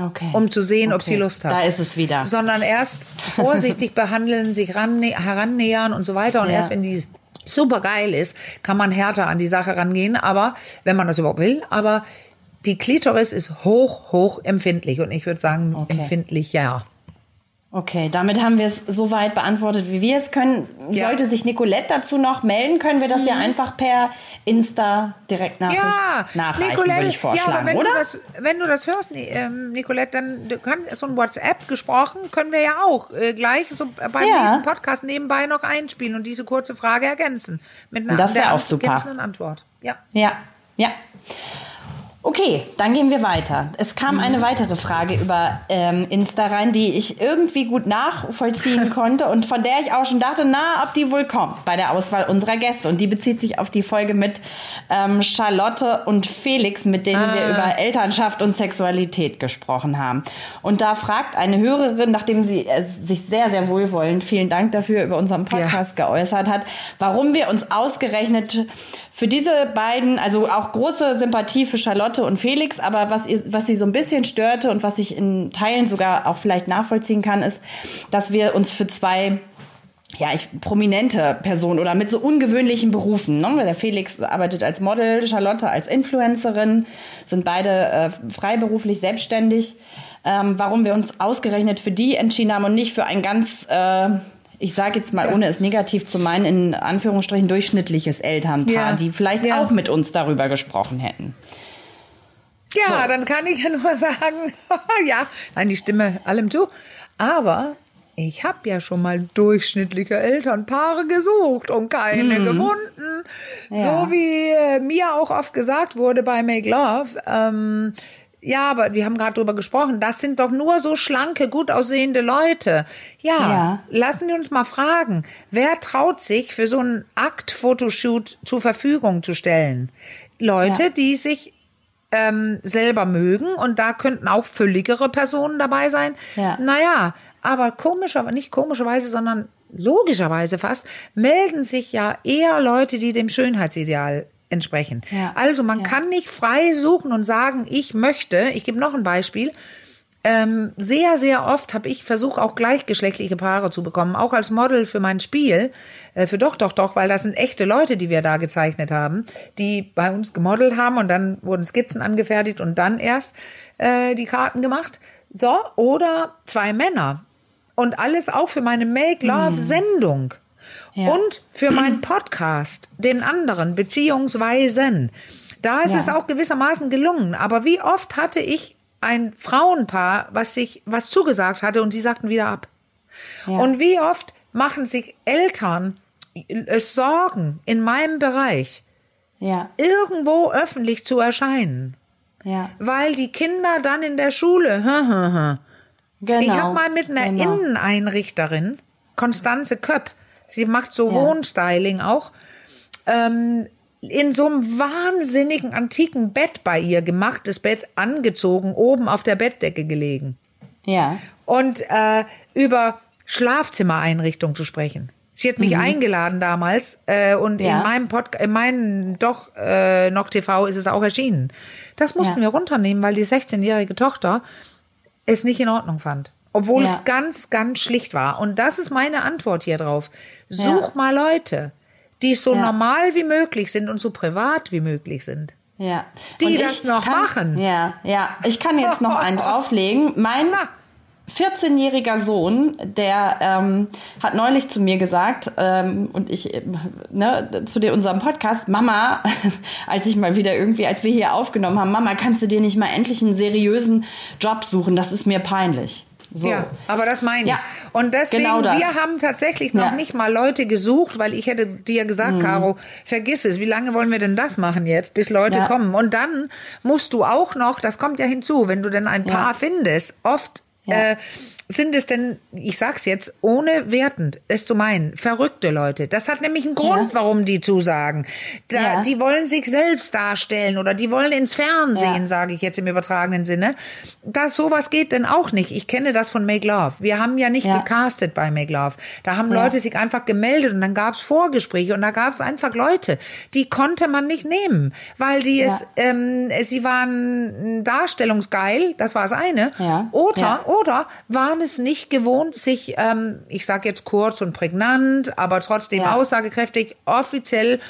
Okay. um zu sehen, ob Okay, sie Lust hat. da ist es wieder. Sondern erst vorsichtig behandeln, sich rannä herannähern und so weiter. Und Ja. erst wenn die super geil ist, kann man härter an die Sache rangehen. Aber wenn man das überhaupt will, aber die Klitoris ist hoch, hoch empfindlich. Und ich würde sagen, Okay. empfindlich ja. Okay, damit haben wir es so weit beantwortet, wie wir es können. Ja. Sollte sich Nicolette dazu noch melden, können wir das ja einfach per Insta direkt Nachricht Ja, nachreichen, Nicolette, würde ich vorschlagen, ja, aber wenn oder? Du das, wenn du das hörst, ähm, Nicolette, dann kann, so ein WhatsApp gesprochen, können wir ja auch äh, gleich so beim Ja. nächsten Podcast nebenbei noch einspielen und diese kurze Frage ergänzen. Mit einer Das wär der auch super. ergänzenden Antwort. Ja. Ja, ja. Okay, dann gehen wir weiter. Es kam Mhm. eine weitere Frage über ähm, Insta rein, die ich irgendwie gut nachvollziehen konnte und von der ich auch schon dachte, na, ob die wohl kommt bei der Auswahl unserer Gäste. Und die bezieht sich auf die Folge mit ähm, Charlotte und Felix, mit denen Ah. wir über Elternschaft und Sexualität gesprochen haben. Und da fragt eine Hörerin, nachdem sie äh, sich sehr, sehr wohlwollend, vielen Dank dafür, über unseren Podcast geäußert hat, warum wir uns ausgerechnet für diese beiden, also auch große Sympathie für Charlotte und Felix, aber was, ihr, was sie so ein bisschen störte und was ich in Teilen sogar auch vielleicht nachvollziehen kann, ist, dass wir uns für zwei ja, ich, prominente Personen oder mit so ungewöhnlichen Berufen. Ne? Der Felix arbeitet als Model, Charlotte als Influencerin, sind beide äh, freiberuflich selbstständig. Ähm, warum wir uns ausgerechnet für die entschieden haben und nicht für ein ganz, äh, ich sage jetzt mal, ohne es negativ zu meinen, in Anführungsstrichen durchschnittliches Elternpaar, Ja. die vielleicht Ja. auch mit uns darüber gesprochen hätten. Ja, So. dann kann ich ja nur sagen, ja, nein, die Stimme allem zu. Aber ich habe ja schon mal durchschnittliche Elternpaare gesucht und keine gefunden. Mhm. Ja. So wie äh, mir auch oft gesagt wurde bei Make Love. Ähm, ja, aber wir haben gerade drüber gesprochen. Das sind doch nur so schlanke, gut aussehende Leute. Ja, Ja. lassen wir uns mal fragen, wer traut sich für so einen Aktfotoshoot zur Verfügung zu stellen? Leute, Ja. die sich ähm, selber mögen und da könnten auch fülligere Personen dabei sein. Ja. Naja, aber komischerweise, nicht komischerweise, sondern logischerweise fast, melden sich ja eher Leute, die dem Schönheitsideal entsprechen. Ja. Also man Ja. kann nicht frei suchen und sagen, ich möchte, ich gebe noch ein Beispiel, ähm, sehr, sehr oft habe ich versucht, auch gleichgeschlechtliche Paare zu bekommen, auch als Model für mein Spiel, äh, für Doch, Doch, Doch, weil das sind echte Leute, die wir da gezeichnet haben, die bei uns gemodelt haben und dann wurden Skizzen angefertigt und dann erst äh, die Karten gemacht. So, oder zwei Männer. Und alles auch für meine Make-Love-Sendung. Ja. Und für meinen Podcast, den anderen, beziehungsweisen. Da ist Ja. es auch gewissermaßen gelungen. Aber wie oft hatte ich ein Frauenpaar, was sich was zugesagt hatte und die sagten wieder ab. Ja. Und wie oft machen sich Eltern äh, Sorgen in meinem Bereich, Ja, irgendwo öffentlich zu erscheinen, ja, weil die Kinder dann in der Schule, genau. ich habe mal mit einer genau. Inneneinrichterin, Konstanze Köpp, sie macht so Ja. Wohnstyling auch, ähm, in so einem wahnsinnigen antiken Bett bei ihr, gemachtes Bett angezogen, oben auf der Bettdecke gelegen. Ja, Und äh, über Schlafzimmereinrichtung zu sprechen. Sie hat mich eingeladen damals äh, und Mhm. Ja. in meinem Podcast, in meinem doch äh, noch TV ist es auch erschienen. Das mussten Ja. wir runternehmen, weil die 16-jährige Tochter es nicht in Ordnung fand. Obwohl Ja. es ganz, ganz schlicht war. Und das ist meine Antwort hier drauf. Such Ja. mal Leute, die so Ja. normal wie möglich sind und so privat wie möglich sind. Ja. Die Und das noch kann, machen. Ja, ja. Ich kann jetzt noch einen drauflegen. Mein 14-jähriger Sohn, der ähm, hat neulich zu mir gesagt, ähm, und ich, äh, ne, zu dir, unserem Podcast, Mama, als ich mal wieder irgendwie, als wir hier aufgenommen haben, Mama, kannst du dir nicht mal endlich einen seriösen Job suchen? Das ist mir peinlich. So. Ja, aber das meine ich. Ja, und deswegen, genau wir haben tatsächlich noch Ja. nicht mal Leute gesucht, weil ich hätte dir gesagt, Mhm. Caro, vergiss es, wie lange wollen wir denn das machen jetzt, bis Leute Ja. kommen? Und dann musst du auch noch, das kommt ja hinzu, wenn du denn ein Paar findest, oft Äh, sind es denn, ich sag's jetzt, ohne wertend, es zu meinen, verrückte Leute. Das hat nämlich einen Grund, ja. warum die zusagen. Da, ja. Die wollen sich selbst darstellen oder die wollen ins Fernsehen, ja. sage ich jetzt im übertragenen Sinne. Das sowas geht denn auch nicht. Ich kenne das von Make Love. Wir haben ja nicht gecastet bei Make Love. Da haben Leute sich einfach gemeldet und dann gab's Vorgespräche und da gab's einfach Leute, die konnte man nicht nehmen, weil die es, ähm, sie waren darstellungsgeil, das war das eine, oder, oder waren waren es nicht gewohnt, sich, ähm, ich sage jetzt kurz und prägnant, aber trotzdem ja. aussagekräftig, offiziell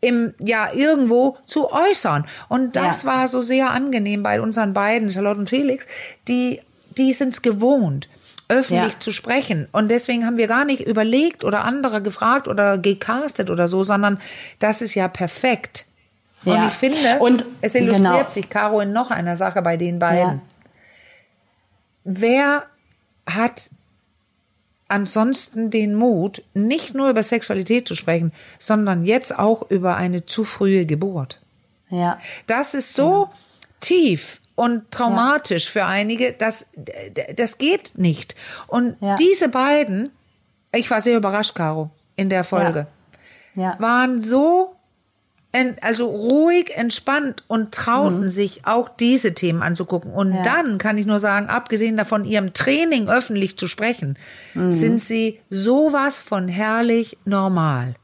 im, ja, irgendwo zu äußern. Und das ja. war so sehr angenehm bei unseren beiden, Charlotte und Felix, die, die sind es gewohnt öffentlich ja. zu sprechen. Und deswegen haben wir gar nicht überlegt oder andere gefragt oder gecastet oder so, sondern das ist ja perfekt. Und ja. ich finde, und es illustriert genau. sich, Caro, in noch einer Sache bei den beiden. Ja. Wer hat ansonsten den Mut, nicht nur über Sexualität zu sprechen, sondern jetzt auch über eine zu frühe Geburt. Ja. Das ist so ja. tief und traumatisch ja. für einige, dass das geht nicht. Und ja. diese beiden, ich war sehr überrascht, Caro, in der Folge, waren so also ruhig, entspannt und trauten mhm. sich auch diese Themen anzugucken. Und ja. dann kann ich nur sagen, abgesehen davon, ihrem Training öffentlich zu sprechen, mhm. sind sie sowas von herrlich normal.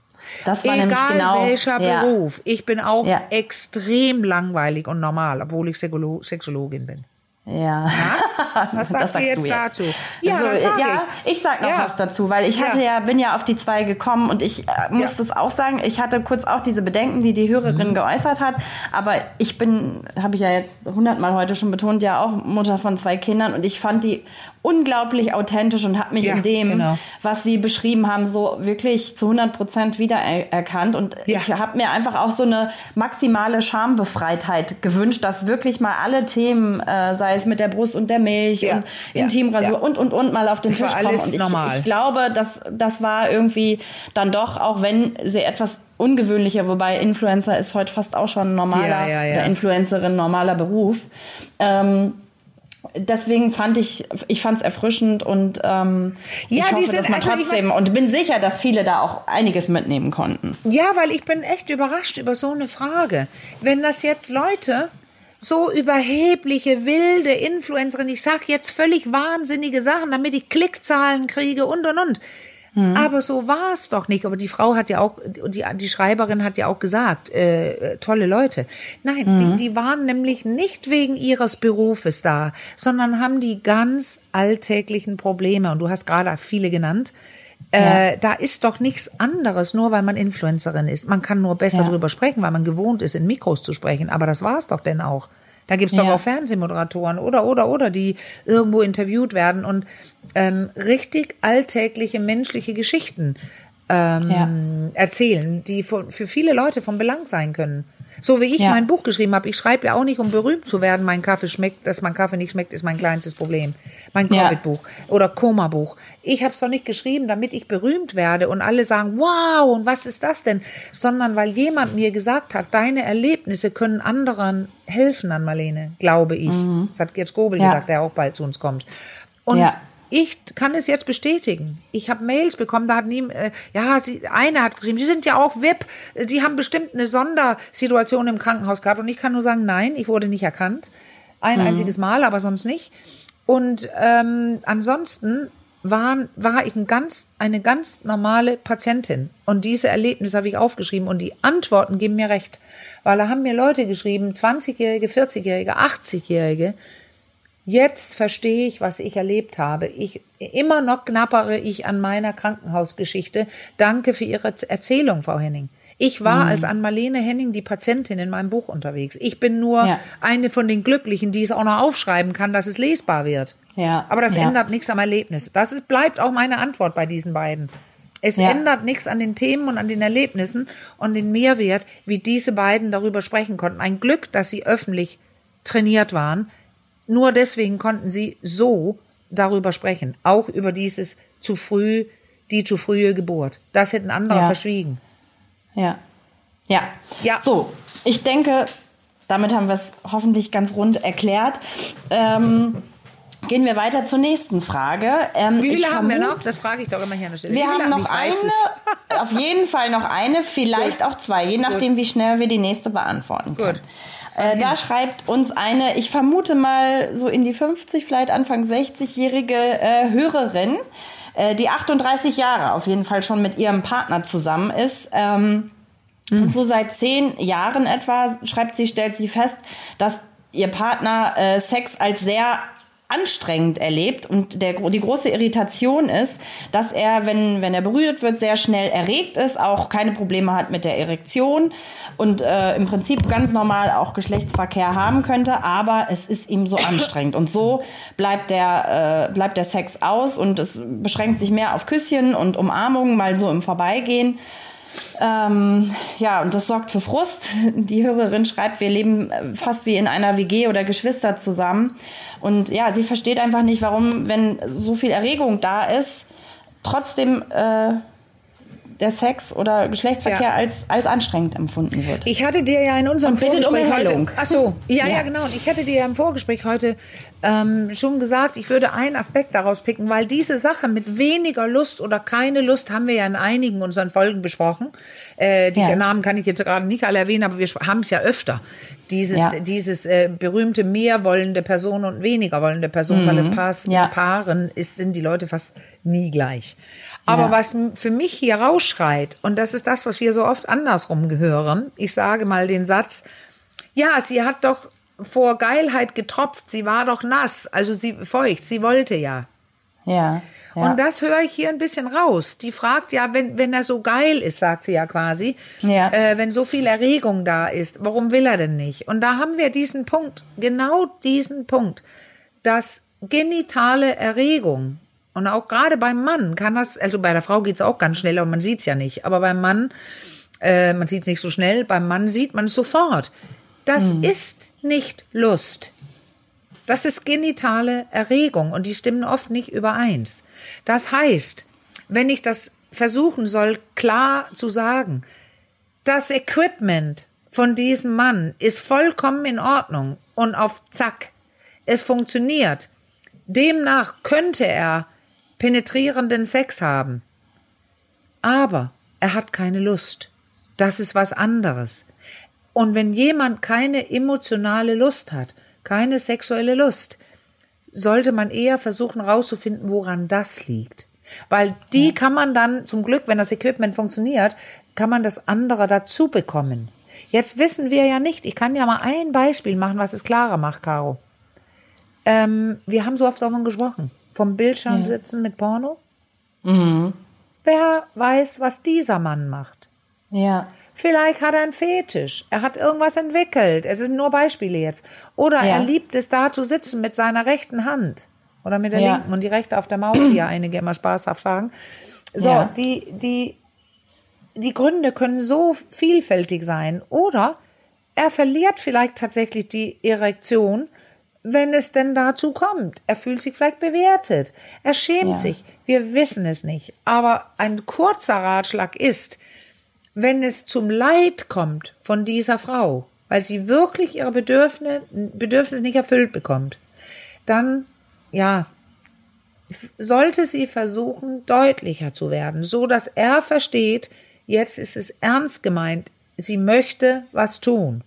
Das war Egal genau, welcher ja. Beruf. Ich bin auch ja. extrem langweilig und normal, obwohl ich Sexologin bin. Ja. Na? Was sagst, du jetzt, du jetzt, dazu? Ja, also, sag ja ich. ich sag noch ja. was dazu, weil ich hatte ja, bin ja auf die zwei gekommen und ich äh, muss ja. das auch sagen, ich hatte kurz auch diese Bedenken, die die Hörerin mhm. geäußert hat, aber ich bin, habe ich ja jetzt hundertmal heute schon betont, ja auch Mutter von zwei Kindern und ich fand die unglaublich authentisch und habe mich ja, in dem, genau. was sie beschrieben haben, so wirklich zu 100 Prozent wiedererkannt. Und ja. ich habe mir einfach auch so eine maximale Schambefreitheit gewünscht, dass wirklich mal alle Themen, äh, sei es mit der Brust und der Milch ja. und Intimrasur und, und, und mal auf den das Tisch kommen. Und ich, normal. ich glaube, dass das war irgendwie dann doch, auch wenn sie etwas ungewöhnlicher, wobei Influencer ist heute fast auch schon ein normaler, ja, ja, ja. Influencerin normaler Beruf. Ähm, deswegen fand ich, ich fand es erfrischend und ähm, ja, ich hoffe, sind, dass man also trotzdem und bin sicher, dass viele da auch einiges mitnehmen konnten. Ja, weil ich bin echt überrascht über so eine Frage. Wenn das jetzt Leute so überhebliche, wilde Influencerin, ich sag jetzt völlig wahnsinnige Sachen, damit ich Klickzahlen kriege und und und. Mhm. Aber so war es doch nicht. Aber die Frau hat ja auch, die, die Schreiberin hat ja auch gesagt, äh, tolle Leute. Nein, mhm. die, die waren nämlich nicht wegen ihres Berufes da, sondern haben die ganz alltäglichen Probleme. Und du hast gerade viele genannt. Äh, Da ist doch nichts anderes, nur weil man Influencerin ist. Man kann nur besser ja. drüber sprechen, weil man gewohnt ist, in Mikros zu sprechen. Aber das war es doch denn auch. Da gibt's doch ja. auch Fernsehmoderatoren oder, oder, oder, die irgendwo interviewt werden und ähm, richtig alltägliche menschliche Geschichten ähm, erzählen, die für, für viele Leute von Belang sein können. So wie ich mein Buch geschrieben habe. Ich schreibe ja auch nicht, um berühmt zu werden. Mein Kaffee schmeckt, dass mein Kaffee nicht schmeckt, ist mein kleinstes Problem. Mein Covid-Buch oder Koma-Buch. Ich habe es doch nicht geschrieben, damit ich berühmt werde und alle sagen, wow, und was ist das denn? Sondern weil jemand mir gesagt hat, deine Erlebnisse können anderen helfen an Marlene, glaube ich. Mhm. Das hat Gerd Gobel ja. gesagt, der auch bald zu uns kommt. Und ja ich kann es jetzt bestätigen. Ich habe Mails bekommen, da hat nie, äh, ja, sie, eine hat geschrieben, sie sind ja auch VIP, die haben bestimmt eine Sondersituation im Krankenhaus gehabt. Und ich kann nur sagen, nein, ich wurde nicht erkannt. Ein mhm. einziges Mal, aber sonst nicht. Und ähm, ansonsten waren, war ich ein ganz, eine ganz normale Patientin. Und diese Erlebnisse habe ich aufgeschrieben und die Antworten geben mir recht. Weil da haben mir Leute geschrieben, 20-Jährige, 40-Jährige, 80-Jährige, Jetzt verstehe ich, was ich erlebt habe. Ich immer noch knappere ich an meiner Krankenhausgeschichte. Danke für Ihre Erzählung, Frau Henning. Ich war mhm. als an Marlene Henning die Patientin in meinem Buch unterwegs. Ich bin nur ja. eine von den Glücklichen, die es auch noch aufschreiben kann, dass es lesbar wird. Ja. Aber das ja. ändert nichts am Erlebnis. Das ist, bleibt auch meine Antwort bei diesen beiden. Es ja. ändert nichts an den Themen und an den Erlebnissen und den Mehrwert, wie diese beiden darüber sprechen konnten. Ein Glück, dass sie öffentlich trainiert waren, nur deswegen konnten sie so darüber sprechen, auch über dieses zu früh, die zu frühe Geburt. Das hätten andere ja. verschwiegen. Ja. Ja. Ja. So, ich denke, damit haben wir es hoffentlich ganz rund erklärt. Ähm, Gehen wir weiter zur nächsten Frage. Ähm, Wie viele haben wir noch? Das frage ich doch immer hier an der Stelle. Wir haben noch eine, auf jeden Fall noch eine, vielleicht auch zwei, je nachdem, wie schnell wir die nächste beantworten können. Gut. Äh, da schreibt uns eine, ich vermute mal so in die 50, vielleicht Anfang 60-jährige äh, Hörerin, äh, die 38 Jahre auf jeden Fall schon mit ihrem Partner zusammen ist. Ähm, Und so seit zehn Jahren etwa, schreibt sie, stellt sie fest, dass ihr Partner äh, Sex als sehr anstrengend erlebt. Und der, die große Irritation ist, dass er, wenn, wenn er berührt wird, sehr schnell erregt ist, auch keine Probleme hat mit der Erektion und äh, im Prinzip ganz normal auch Geschlechtsverkehr haben könnte, aber es ist ihm so anstrengend. Und so bleibt der, äh, bleibt der Sex aus und es beschränkt sich mehr auf Küsschen und Umarmungen, mal so im Vorbeigehen. Ähm, ja, und das sorgt für Frust. Die Hörerin schreibt, wir leben fast wie in einer WG oder Geschwister zusammen. Und ja, sie versteht einfach nicht, warum, wenn so viel Erregung da ist, trotzdem äh, der Sex oder Geschlechtsverkehr Ja. als, als anstrengend empfunden wird. Ich hatte dir ja in unserem Und bittet um Vorgespräch heute. Erhellung. Ach so, ja, ja, Ja. genau. Und ich hatte dir ja im Vorgespräch heute ähm, schon gesagt, ich würde einen Aspekt daraus picken, weil diese Sache mit weniger Lust oder keine Lust haben wir ja in einigen unseren Folgen besprochen. Äh, die Ja. Namen kann ich jetzt gerade nicht alle erwähnen, aber wir haben es ja öfter. Dieses, Ja. dieses äh, berühmte mehr wollende Person und weniger wollende Person, weil es passt, Mhm. Ja. in Paaren ist, sind die Leute fast nie gleich. Aber Ja. was für mich hier rausschreit, und das ist das, was wir so oft andersrum gehören, ich sage mal den Satz, ja, sie hat doch vor Geilheit getropft, sie war doch nass, also sie feucht, sie wollte ja. Ja. ja. Und das höre ich hier ein bisschen raus. Die fragt ja, wenn, wenn er so geil ist, sagt sie ja quasi, Ja. Äh, wenn so viel Erregung da ist, warum will er denn nicht? Und da haben wir diesen Punkt, genau diesen Punkt, dass genitale Erregung und auch gerade beim Mann kann das, also bei der Frau geht es auch ganz schnell, aber man sieht es ja nicht. Aber beim Mann, äh, man sieht es nicht so schnell, beim Mann sieht man es sofort. Das ist nicht Lust. Das ist genitale Erregung und die stimmen oft nicht übereins. Das heißt, wenn ich das versuchen soll, klar zu sagen, das Equipment von diesem Mann ist vollkommen in Ordnung und auf Zack, es funktioniert. Demnach könnte er penetrierenden Sex haben. Aber er hat keine Lust. Das ist was anderes. Und wenn jemand keine emotionale Lust hat, keine sexuelle Lust, sollte man eher versuchen herauszufinden, woran das liegt. Weil die kann man dann, zum Glück, wenn das Equipment funktioniert, kann man das andere dazu bekommen. Jetzt wissen wir ja nicht, ich kann ja mal ein Beispiel machen, was es klarer macht, Caro. Ähm, wir haben so oft davon gesprochen. Vom Bildschirm sitzen mit Porno. Wer weiß, was dieser Mann macht? ja. Vielleicht hat er einen Fetisch. Er hat irgendwas entwickelt. Es sind nur Beispiele jetzt. Oder Ja. er liebt es, da zu sitzen mit seiner rechten Hand. Oder mit der Ja. linken und die rechte auf der Maus, wie ja einige immer spaßhaft sagen. So, Ja. die, die, die Gründe können so vielfältig sein. Oder er verliert vielleicht tatsächlich die Erektion, wenn es denn dazu kommt. Er fühlt sich vielleicht bewertet. Er schämt Ja. sich. Wir wissen es nicht. Aber ein kurzer Ratschlag ist, wenn es zum Leid kommt von dieser Frau, weil sie wirklich ihre Bedürfnisse, Bedürfnisse nicht erfüllt bekommt, dann, ja, sollte sie versuchen, deutlicher zu werden, so dass er versteht, jetzt ist es ernst gemeint, sie möchte was tun.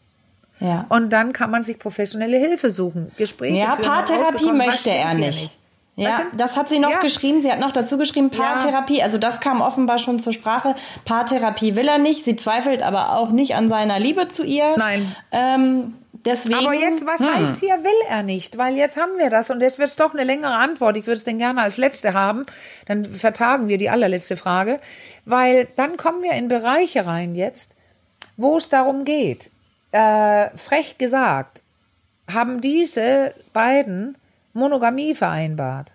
Ja. Und dann kann man sich professionelle Hilfe suchen. Gespräche Ja, Paartherapie möchte er hier nicht. Ja, das hat sie noch Ja. geschrieben. Sie hat noch dazu geschrieben, Paartherapie. Also das kam offenbar schon zur Sprache. Paartherapie will er nicht. Sie zweifelt aber auch nicht an seiner Liebe zu ihr. Nein. Ähm, deswegen. Aber jetzt, was hm. heißt hier, will er nicht? Weil jetzt haben wir das und jetzt wird es doch eine längere Antwort. Ich würde es denn gerne als letzte haben. Dann vertagen wir die allerletzte Frage. Weil dann kommen wir in Bereiche rein jetzt, wo es darum geht. Äh, frech gesagt, haben diese beiden Monogamie vereinbart.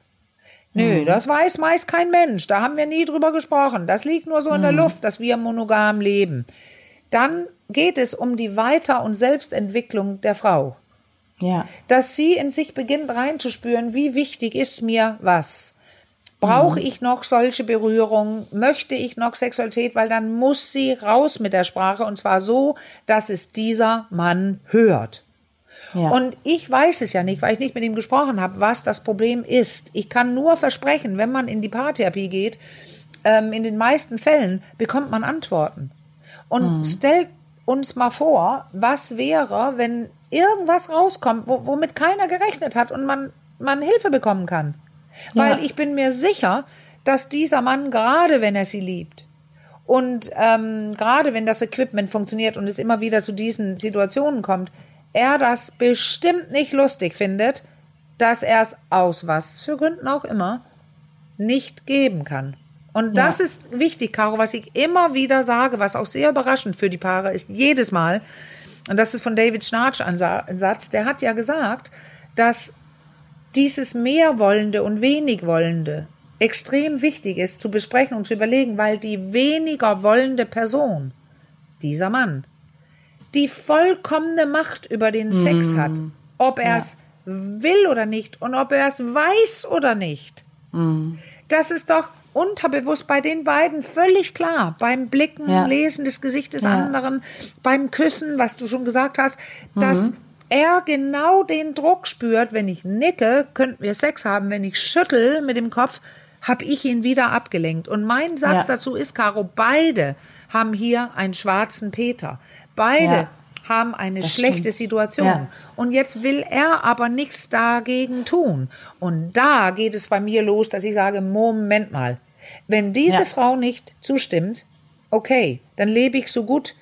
Nö, das weiß meist kein Mensch. Da haben wir nie drüber gesprochen. Das liegt nur so in der Luft, dass wir monogam leben. Dann geht es um die Weiter- und Selbstentwicklung der Frau. Ja. Dass sie in sich beginnt reinzuspüren, wie wichtig ist mir was. Brauche ich noch solche Berührungen? Möchte ich noch Sexualität? Weil dann muss sie raus mit der Sprache und zwar so, dass es dieser Mann hört. Ja. Und ich weiß es ja nicht, weil ich nicht mit ihm gesprochen habe, was das Problem ist. Ich kann nur versprechen, wenn man in die Paartherapie geht, ähm, in den meisten Fällen bekommt man Antworten. Und mhm. stellt uns mal vor, was wäre, wenn irgendwas rauskommt, womit keiner gerechnet hat und man, man Hilfe bekommen kann. Weil ja. ich bin mir sicher, dass dieser Mann, gerade wenn er sie liebt, und ähm, gerade wenn das Equipment funktioniert und es immer wieder zu diesen Situationen kommt, er das bestimmt nicht lustig findet, dass er es aus was für Gründen auch immer nicht geben kann. Und das ja. ist wichtig, Caro, was ich immer wieder sage, was auch sehr überraschend für die Paare ist, jedes Mal. Und das ist von David Schnarch ein Satz, der hat ja gesagt, dass dieses Mehrwollende und Wenigwollende extrem wichtig ist zu besprechen und zu überlegen, weil die weniger wollende Person, dieser Mann, die vollkommene Macht über den Sex mm. hat, ob er es ja. will oder nicht und ob er es weiß oder nicht. Mm. Das ist doch unterbewusst bei den beiden völlig klar. Beim Blicken, ja. Lesen des Gesichts des ja. anderen, beim Küssen, was du schon gesagt hast, dass mhm. er genau den Druck spürt, wenn ich nicke, könnten wir Sex haben, wenn ich schüttel mit dem Kopf, habe ich ihn wieder abgelenkt. Und mein Satz ja. dazu ist, Caro, beide haben hier einen schwarzen Peter. Beide ja. haben eine das schlechte stimmt. Situation. Ja. Und jetzt will er aber nichts dagegen tun. Und da geht es bei mir los, dass ich sage, Moment mal, wenn diese Frau nicht zustimmt, okay, dann lebe ich so gut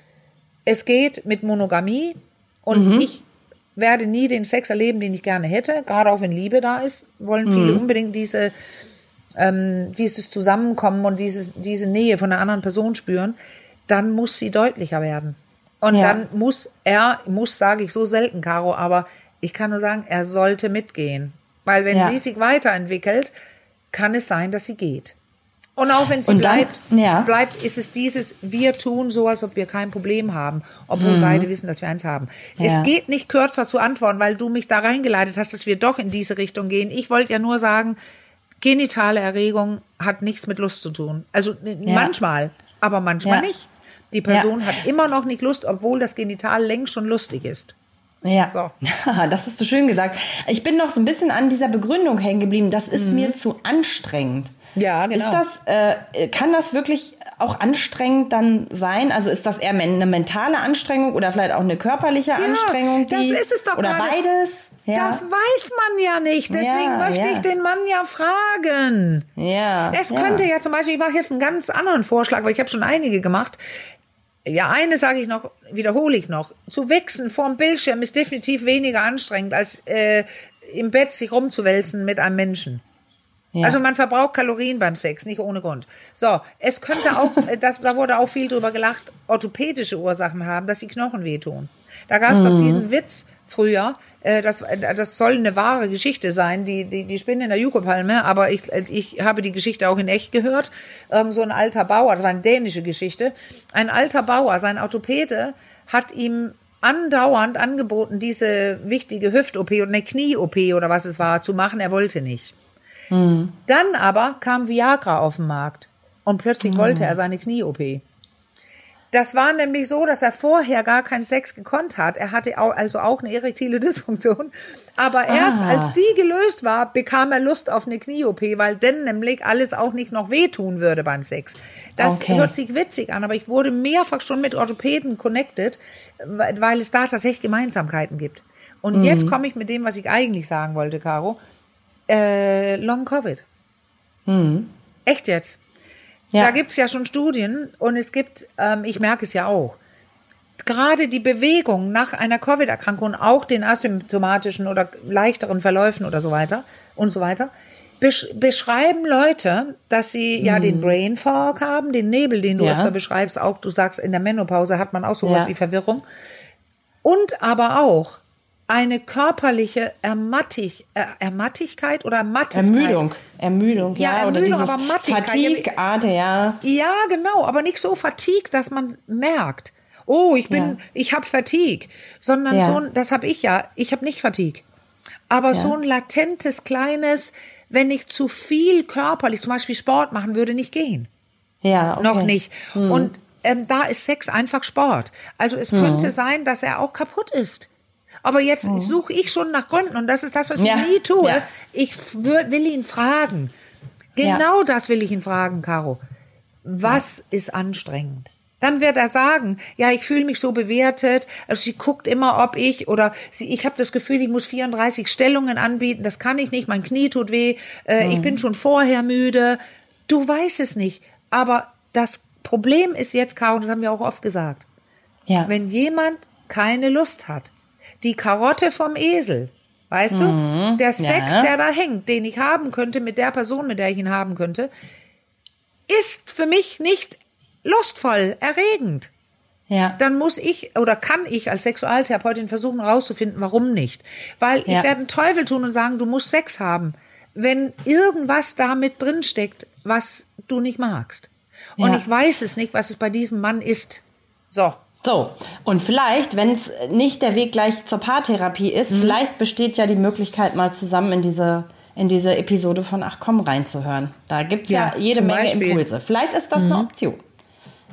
es geht mit Monogamie und mhm. ich werde nie den Sex erleben, den ich gerne hätte. Gerade auch wenn Liebe da ist, wollen viele mhm. unbedingt diese ähm, dieses Zusammenkommen und dieses, diese Nähe von einer anderen Person spüren, dann muss sie deutlicher werden. Und ja. dann muss er, muss sage ich so selten, Caro, aber ich kann nur sagen, er sollte mitgehen. Weil wenn ja. sie sich weiterentwickelt, kann es sein, dass sie geht. Und auch wenn sie dann, bleibt, ja. bleibt, ist es dieses, wir tun so, als ob wir kein Problem haben, obwohl mhm. beide wissen, dass wir eins haben. Ja. Es geht nicht kürzer zu antworten, weil du mich da reingeleitet hast, dass wir doch in diese Richtung gehen. Ich wollte ja nur sagen, genitale Erregung hat nichts mit Lust zu tun. Also ja. manchmal, aber manchmal nicht. Die Person ja. hat immer noch nicht Lust, obwohl das Genital längst schon lustig ist. Ja, so. das hast du schön gesagt. Ich bin noch so ein bisschen an dieser Begründung hängen geblieben. Das ist mhm. mir zu anstrengend. Ja, genau. Ist das, äh, kann das wirklich auch anstrengend dann sein? Also ist das eher eine mentale Anstrengung oder vielleicht auch eine körperliche ja, Anstrengung? Die, das ist es doch Oder grade. beides? Ja. Das weiß man ja nicht. Deswegen ja, möchte ich den Mann ja fragen. Ja. Es könnte ja zum Beispiel, ich mache jetzt einen ganz anderen Vorschlag, weil ich habe schon einige gemacht. Ja, eine sage ich noch, wiederhole ich noch. Zu wichsen vorm Bildschirm ist definitiv weniger anstrengend, als äh, im Bett sich rumzuwälzen mit einem Menschen. Ja. Also man verbraucht Kalorien beim Sex, nicht ohne Grund. So, es könnte auch, das, da wurde auch viel drüber gelacht, orthopädische Ursachen haben, dass die Knochen wehtun. Da gab es mhm. doch diesen Witz früher, äh, das, das soll eine wahre Geschichte sein, die, die, die Spinne in der Jukopalme, aber ich, ich habe die Geschichte auch in echt gehört. Ähm, so ein alter Bauer, das war eine dänische Geschichte, ein alter Bauer, sein Orthopäde, hat ihm andauernd angeboten, diese wichtige Hüft-OP oder eine Knie-OP oder was es war, zu machen. Er wollte nicht. Mhm. Dann aber kam Viagra auf den Markt und plötzlich mhm. wollte er seine Knie-OP. Das war nämlich so, dass er vorher gar keinen Sex gekonnt hat. Er hatte auch, also auch eine erektile Dysfunktion. Aber erst ah. als die gelöst war, bekam er Lust auf eine Knie-OP, weil dann nämlich alles auch nicht noch wehtun würde beim Sex. Das okay. hört sich witzig an, aber ich wurde mehrfach schon mit Orthopäden connected, weil es da tatsächlich Gemeinsamkeiten gibt. Und mhm. jetzt komme ich mit dem, was ich eigentlich sagen wollte, Caro. Äh, Long Covid. Mhm. Echt jetzt? Ja. Da gibt es ja schon Studien und es gibt, ähm, ich merke es ja auch, gerade die Bewegung nach einer Covid-Erkrankung, auch den asymptomatischen oder leichteren Verläufen oder so weiter und so weiter, besch beschreiben Leute, dass sie mhm. ja den Brain Fog haben, den Nebel, den du ja. öfter beschreibst, auch du sagst, in der Menopause hat man auch sowas ja. wie Verwirrung. Und aber auch, eine körperliche Ermattig, äh, Ermattigkeit oder Mattigkeit. Ermüdung. Ermüdung, ja. ja Ermüdung, oder aber Mattigkeit. Fatigue, Arte, ja. Ja, genau, aber nicht so Fatigue, dass man merkt, oh, ich bin, ja. ich habe Fatigue, sondern ja. so, das habe ich ja, ich habe nicht Fatigue. Aber so ein latentes, kleines, wenn ich zu viel körperlich, zum Beispiel Sport machen würde, nicht gehen. Ja, okay. Noch nicht. Hm. Und ähm, da ist Sex einfach Sport. Also es hm. könnte sein, dass er auch kaputt ist Aber jetzt suche ich schon nach Gründen und das ist das, was ich Ja, nie tue. ja. Ich will ihn fragen. Genau das will ich ihn fragen, Caro. Was ist anstrengend? Dann wird er sagen, ja, ich fühle mich so bewertet. Also sie guckt immer, ob ich oder sie, ich habe das Gefühl, ich muss 34 Stellungen anbieten. Das kann ich nicht. Mein Knie tut weh. Äh, Ich bin schon vorher müde. Du weißt es nicht. Aber das Problem ist jetzt, Caro, das haben wir auch oft gesagt. Ja. Wenn jemand keine Lust hat, die Karotte vom Esel, weißt du, der Sex, Ja. der da hängt, den ich haben könnte mit der Person, mit der ich ihn haben könnte, ist für mich nicht lustvoll, erregend. ja. Dann muss ich oder kann ich als Sexualtherapeutin versuchen herauszufinden, warum nicht. Weil ich Ja. werde einen Teufel tun und sagen, du musst Sex haben, wenn irgendwas da mit drin steckt, was du nicht magst. Und Ja. ich weiß es nicht, was es bei diesem Mann ist. So. So, und vielleicht, wenn es nicht der Weg gleich zur Paartherapie ist, Mhm. vielleicht besteht ja die Möglichkeit, mal zusammen in diese, in diese Episode von Ach komm reinzuhören. Da gibt's ja, Ja, jede Menge Beispiel. Mhm. Impulse. Vielleicht ist das eine Option.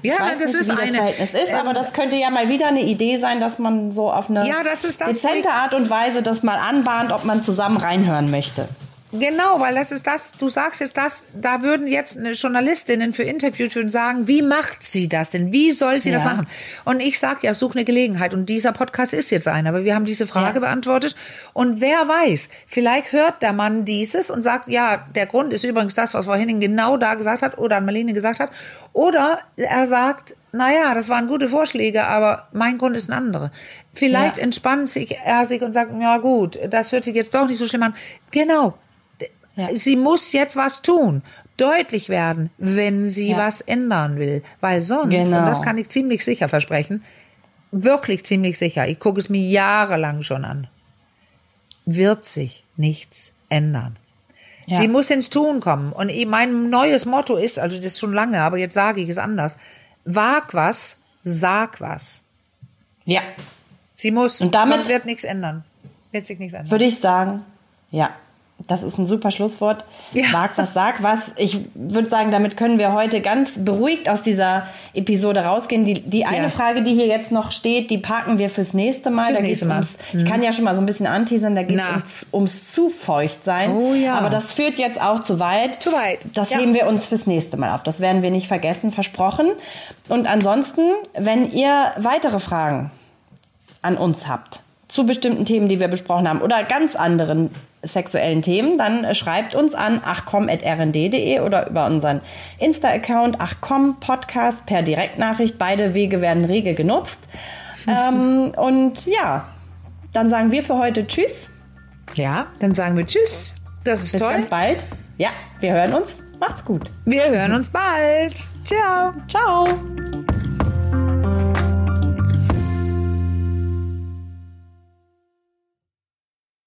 Ja, das nicht, ist das eine. Verhältnis ist, ähm, aber das könnte ja mal wieder eine Idee sein, dass man so auf eine Ja, das das, dezente Art und Weise das mal anbahnt, ob man zusammen reinhören möchte. Genau, weil das ist das, du sagst jetzt das, da würden jetzt Journalistinnen für Interviews würden sagen, wie macht sie das denn? Wie soll sie das Ja. machen? Und ich sag ja, such eine Gelegenheit. Und dieser Podcast ist jetzt einer, aber wir haben diese Frage Ja. beantwortet. Und wer weiß, vielleicht hört der Mann dieses und sagt, ja, der Grund ist übrigens das, was vorhin genau da gesagt hat oder an Marlene gesagt hat. Oder er sagt, naja, das waren gute Vorschläge, aber mein Grund ist ein anderer. Vielleicht Ja. entspannt sich er sich und sagt, ja gut, das hört sich jetzt doch nicht so schlimm an. Genau. Ja. Sie muss jetzt was tun, deutlich werden, wenn sie Ja. was ändern will. Weil sonst, Genau. und das kann ich ziemlich sicher versprechen, wirklich ziemlich sicher, ich gucke es mir jahrelang schon an, wird sich nichts ändern. Ja. Sie muss ins Tun kommen. Und mein neues Motto ist, also das ist schon lange, aber jetzt sage ich es anders, wag was, sag was. Ja, Sie muss, Und damit- wird nichts ändern. Wird sich nichts ändern. würde ich sagen, ja. Das ist ein super Schlusswort. Ja. Sag was, sag was. Ich würde sagen, damit können wir heute ganz beruhigt aus dieser Episode rausgehen. Die, die eine Ja. Frage, die hier jetzt noch steht, die parken wir fürs nächste Mal. Fürs da nächste Mal. Mhm. ums, Ich kann ja schon mal so ein bisschen anteasern, da geht es ums, ums zu feucht sein. Oh ja. Aber das führt jetzt auch zu weit. Zu weit, Das ja. heben wir uns fürs nächste Mal auf. Das werden wir nicht vergessen, versprochen. Und ansonsten, wenn ihr weitere Fragen an uns habt zu bestimmten Themen, die wir besprochen haben oder ganz anderen sexuellen Themen, dann schreibt uns an achcom.rnd.de oder über unseren Insta-Account achcom Podcast per Direktnachricht. Beide Wege werden rege genutzt. ähm, und ja, dann sagen wir für heute Tschüss. Ja, dann sagen wir Tschüss. Das ist Bis toll. ganz bald. Ja, wir hören uns. Macht's gut. Wir hören uns bald. Ciao. Ciao.